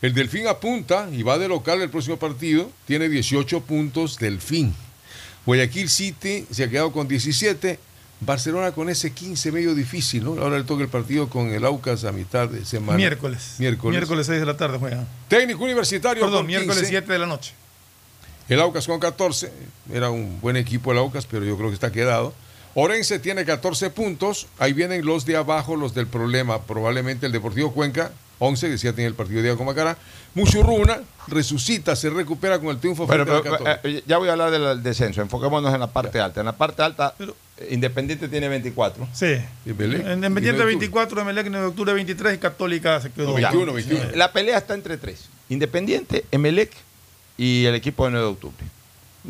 S20: El Delfín apunta y va de local el próximo partido, tiene 18 puntos Delfín. Guayaquil City se ha quedado con 17. Barcelona con ese 15 medio difícil, ¿no? Ahora le toca el partido con el Aucas a mitad de semana.
S5: Miércoles.
S20: Miércoles.
S5: Miércoles 6 de la tarde juegan.
S20: Técnico Universitario
S5: Perdón, miércoles
S20: 15.
S5: 7 de la noche.
S20: El Aucas con 14, era un buen equipo el Aucas, pero yo creo que está quedado. Orense tiene 14 puntos, ahí vienen los de abajo, los del problema, probablemente el Deportivo Cuenca, 11, que ya tiene el partido de día con Macará. Muchurruna resucita, se recupera con el triunfo
S3: Pero,
S20: frente
S3: pero,
S20: al Católica.
S3: eh, ya voy a hablar del descenso, enfoquémonos en la parte alta. En la parte alta, eh, Independiente tiene 24.
S5: Sí.
S20: Y Belén,
S5: En Independiente 24, Emelec 9 de octubre 23 y Católica se quedó.
S3: Ya.
S20: 21, 21.
S3: La pelea está entre tres: Independiente, Emelec y el equipo de 9 de octubre.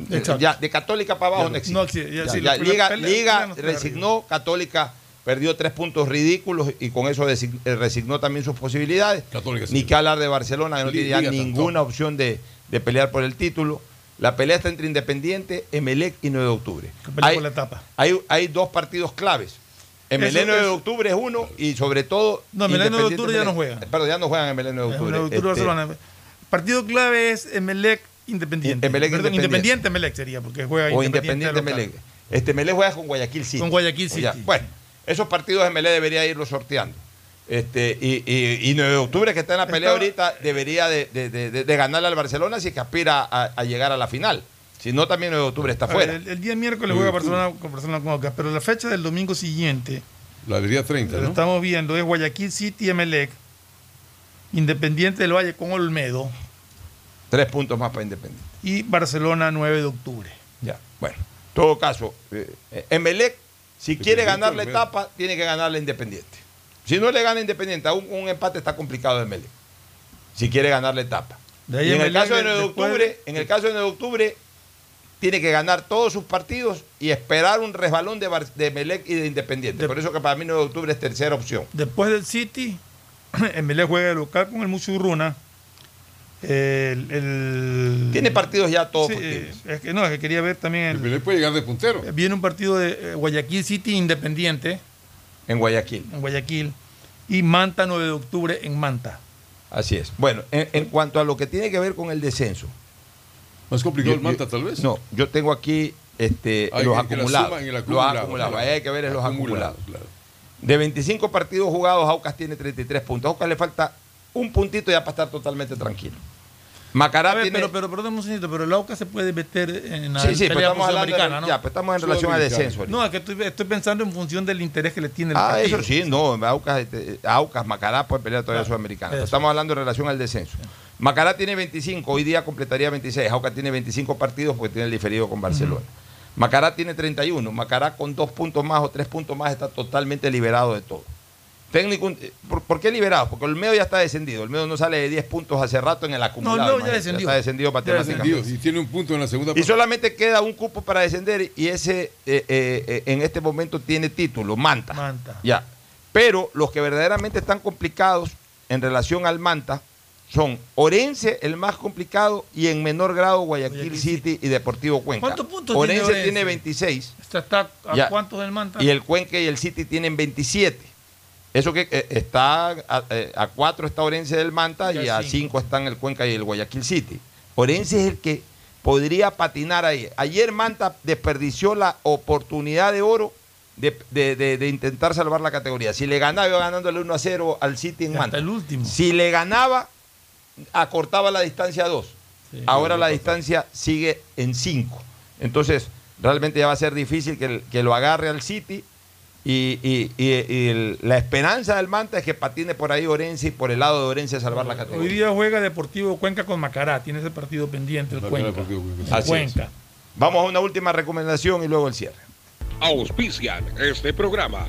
S5: Exacto.
S3: Ya, de Católica para abajo
S5: Ya,
S3: no existe.
S5: no existe, ya,
S3: Ya,
S5: sí,
S3: ya,
S5: la-
S3: Liga,
S5: pelea-
S3: Liga
S5: pelea
S3: resignó, Católica perdió tres puntos ridículos y con eso eh, resignó también sus posibilidades.
S20: Católica sí.
S3: Ni que hablar de Barcelona, que no tiene ya ninguna opción de, de pelear por el título. La pelea está entre Independiente, Emelec y 9 de octubre. Hay,
S5: por la etapa.
S3: hay, hay dos partidos claves. Emelec
S5: Eso-
S3: 9 de octubre es uno y sobre todo.
S5: No, Emelec 9 de octubre ya no
S3: Emelec.
S5: juegan.
S3: Perdón, ya no juegan Emelec 9 de octubre.
S5: 9 de octubre
S3: Este,
S5: Barcelona. Partido clave es Emelec Independiente.
S3: Emelec
S5: Perdón,
S3: Independiente.
S5: Independiente Emelec sería, porque juega
S3: o
S5: Independiente.
S3: Emelec. Este Emelec juega con Guayaquil City.
S5: Con Guayaquil City.
S3: Ya, Bueno, esos partidos Emelec debería irlos sorteando. Este, y, y, y 9 de octubre, que está en la pelea
S5: Estaba-
S3: ahorita, debería de, de, de- de- de ganarle al Barcelona si es que aspira a, a llegar a la final. Si no, también 9 de octubre está
S5: ver,
S3: fuera.
S5: el, el día miércoles
S20: 9 de
S5: juega Barcelona con Barcelona con Boca, pero la fecha del domingo siguiente,
S20: La debería 30,
S5: lo
S20: ¿no?
S5: estamos viendo, es Guayaquil City Emelec, Independiente del Valle con Olmedo
S3: Tres puntos más para Independiente.
S5: y Barcelona 9 de octubre.
S3: Ya, bueno. En todo caso, eh, Emelec, si quiere ganar la etapa, tiene que ganarle Independiente. Si no le gana Independiente, aún un empate está complicado de Emelec. Si quiere ganar la etapa.
S5: De ahí
S3: Y en el caso de 9 de
S5: después-
S3: octubre, en el caso de 9 de octubre, tiene que ganar todos sus partidos y esperar un resbalón de, Bar- de Emelec y de Independiente. Por eso que para mí 9 de octubre es tercera opción.
S5: Después del City, Emelec juega de local con el Muchurruna. El, el-
S3: Tiene partidos ya todos
S5: Sí, es que no, es que quería ver también el,
S20: puede llegar de puntero.
S5: Viene un partido de eh, Guayaquil City Independiente
S3: En Guayaquil.
S5: en Guayaquil y Manta 9 de octubre en Manta.
S3: Así es. Bueno, en, en cuanto a lo que tiene que ver con el descenso.
S20: Más complicado
S3: Yo-
S20: el Manta,
S3: yo-
S20: tal vez.
S3: No, yo tengo aquí este,
S20: Hay
S3: los acumulados. los
S20: acumulado,
S3: acumulados.
S20: claro.
S3: Ahí hay que ver es los
S20: Acumulado,
S3: acumulados.
S20: claro.
S3: De 25 partidos jugados, Aucas tiene 33 puntos. A Aucas le falta un puntito ya para estar totalmente tranquilo. Macará
S5: A ver,
S3: tiene...
S5: pero, pero perdón un segundito, pero el AUCA se puede meter en la
S3: Sí, sí,
S5: pelea
S3: estamos hablando de-
S5: sudamericana, ¿no?
S3: ya, pues estamos en relación al descenso.
S5: No, es que estoy, estoy pensando en función del interés que le tiene el
S3: Ah,
S5: partido.
S3: eso sí, no, Aucas, este, Aucas, Macará puede pelear todavía Sudamericana.
S5: eso.
S3: Estamos hablando en relación al descenso.
S20: Macará tiene 25, hoy día completaría 26. Jauca tiene 25 partidos porque tiene el diferido con Barcelona. Macará tiene 31. Macará con dos puntos más o tres puntos más está totalmente liberado de todo. Técnico, eh, ¿por, por qué liberado? Porque el medio ya está descendido. El medio no sale de 10 puntos hace rato en el acumulado.
S5: medio ya
S20: imagínate,
S5: descendió.
S20: está descendido matemáticamente.
S23: Y tiene un punto en la segunda
S20: Y solamente queda un cupo para descender y ese eh, eh, eh, en este momento tiene título, Manta.
S5: Manta.
S20: Ya. Pero los que verdaderamente están complicados en relación al Manta son Orense, el más complicado, y en menor grado Guayaquil, City y Deportivo Cuenca.
S5: ¿Cuántos puntos
S20: Orense
S5: tiene
S20: tiene,
S5: Orense?
S20: 26
S5: Este está a
S20: Ya.
S5: cuántos del Manta?
S20: y el Cuenca y el City tienen 27. Eso que eh, está a, eh, a 4 está Orense del Manta y a
S5: cinco.
S20: 5 están el Cuenca y el Guayaquil City. Orense es el que podría patinar ahí. Ayer Manta desperdició la oportunidad de oro de, de- de- de intentar salvar la categoría. Si le ganaba, iba ganándole 1 a 0 al City en
S5: Hasta
S20: Manta.
S5: el último.
S20: Si le ganaba, acortaba la distancia a 2. Ahora la distancia sigue en 5. Entonces, realmente ya va a ser difícil que, el- que lo agarre al City. Y, y- y- y el- la esperanza del Manta es que patine por ahí Orense y por el lado de Orense a salvar la
S5: Hoy
S20: categoría.
S5: día juega Deportivo Cuenca con Macará. Tiene ese partido pendiente el Cuenca. El
S20: Así es.
S5: Cuenca.
S20: Vamos a una última recomendación y luego el cierre.
S19: Auspician este programa.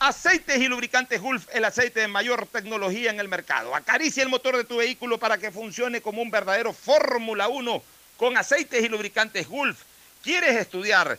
S3: Aceites y lubricantes Gulf, el aceite de mayor tecnología en el mercado. Acaricia el motor de tu vehículo para que funcione como un verdadero Fórmula 1 con aceites y lubricantes Gulf. ¿Quieres estudiar,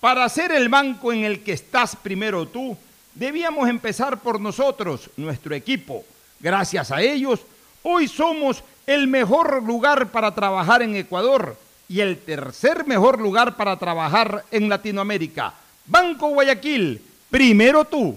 S3: Para ser el banco en el que estás primero tú, debíamos empezar por nosotros, nuestro equipo. Gracias a ellos, hoy somos el mejor lugar para trabajar en Ecuador y el tercer mejor lugar para trabajar en Latinoamérica. Banco Guayaquil, primero tú.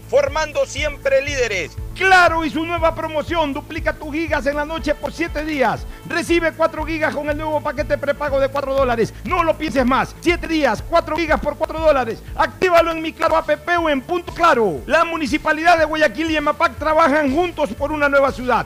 S3: formando siempre líderes. Claro y su nueva promoción, duplica tus gigas en la noche por 7 días. Recibe 4 gigas con el nuevo paquete prepago de 4 dólares. No lo pienses más. 7 días, 4 gigas por 4 dólares. Actívalo en mi Claro APP o en Punto Claro. La Municipalidad de Guayaquil y EMAPAC trabajan juntos por una nueva ciudad.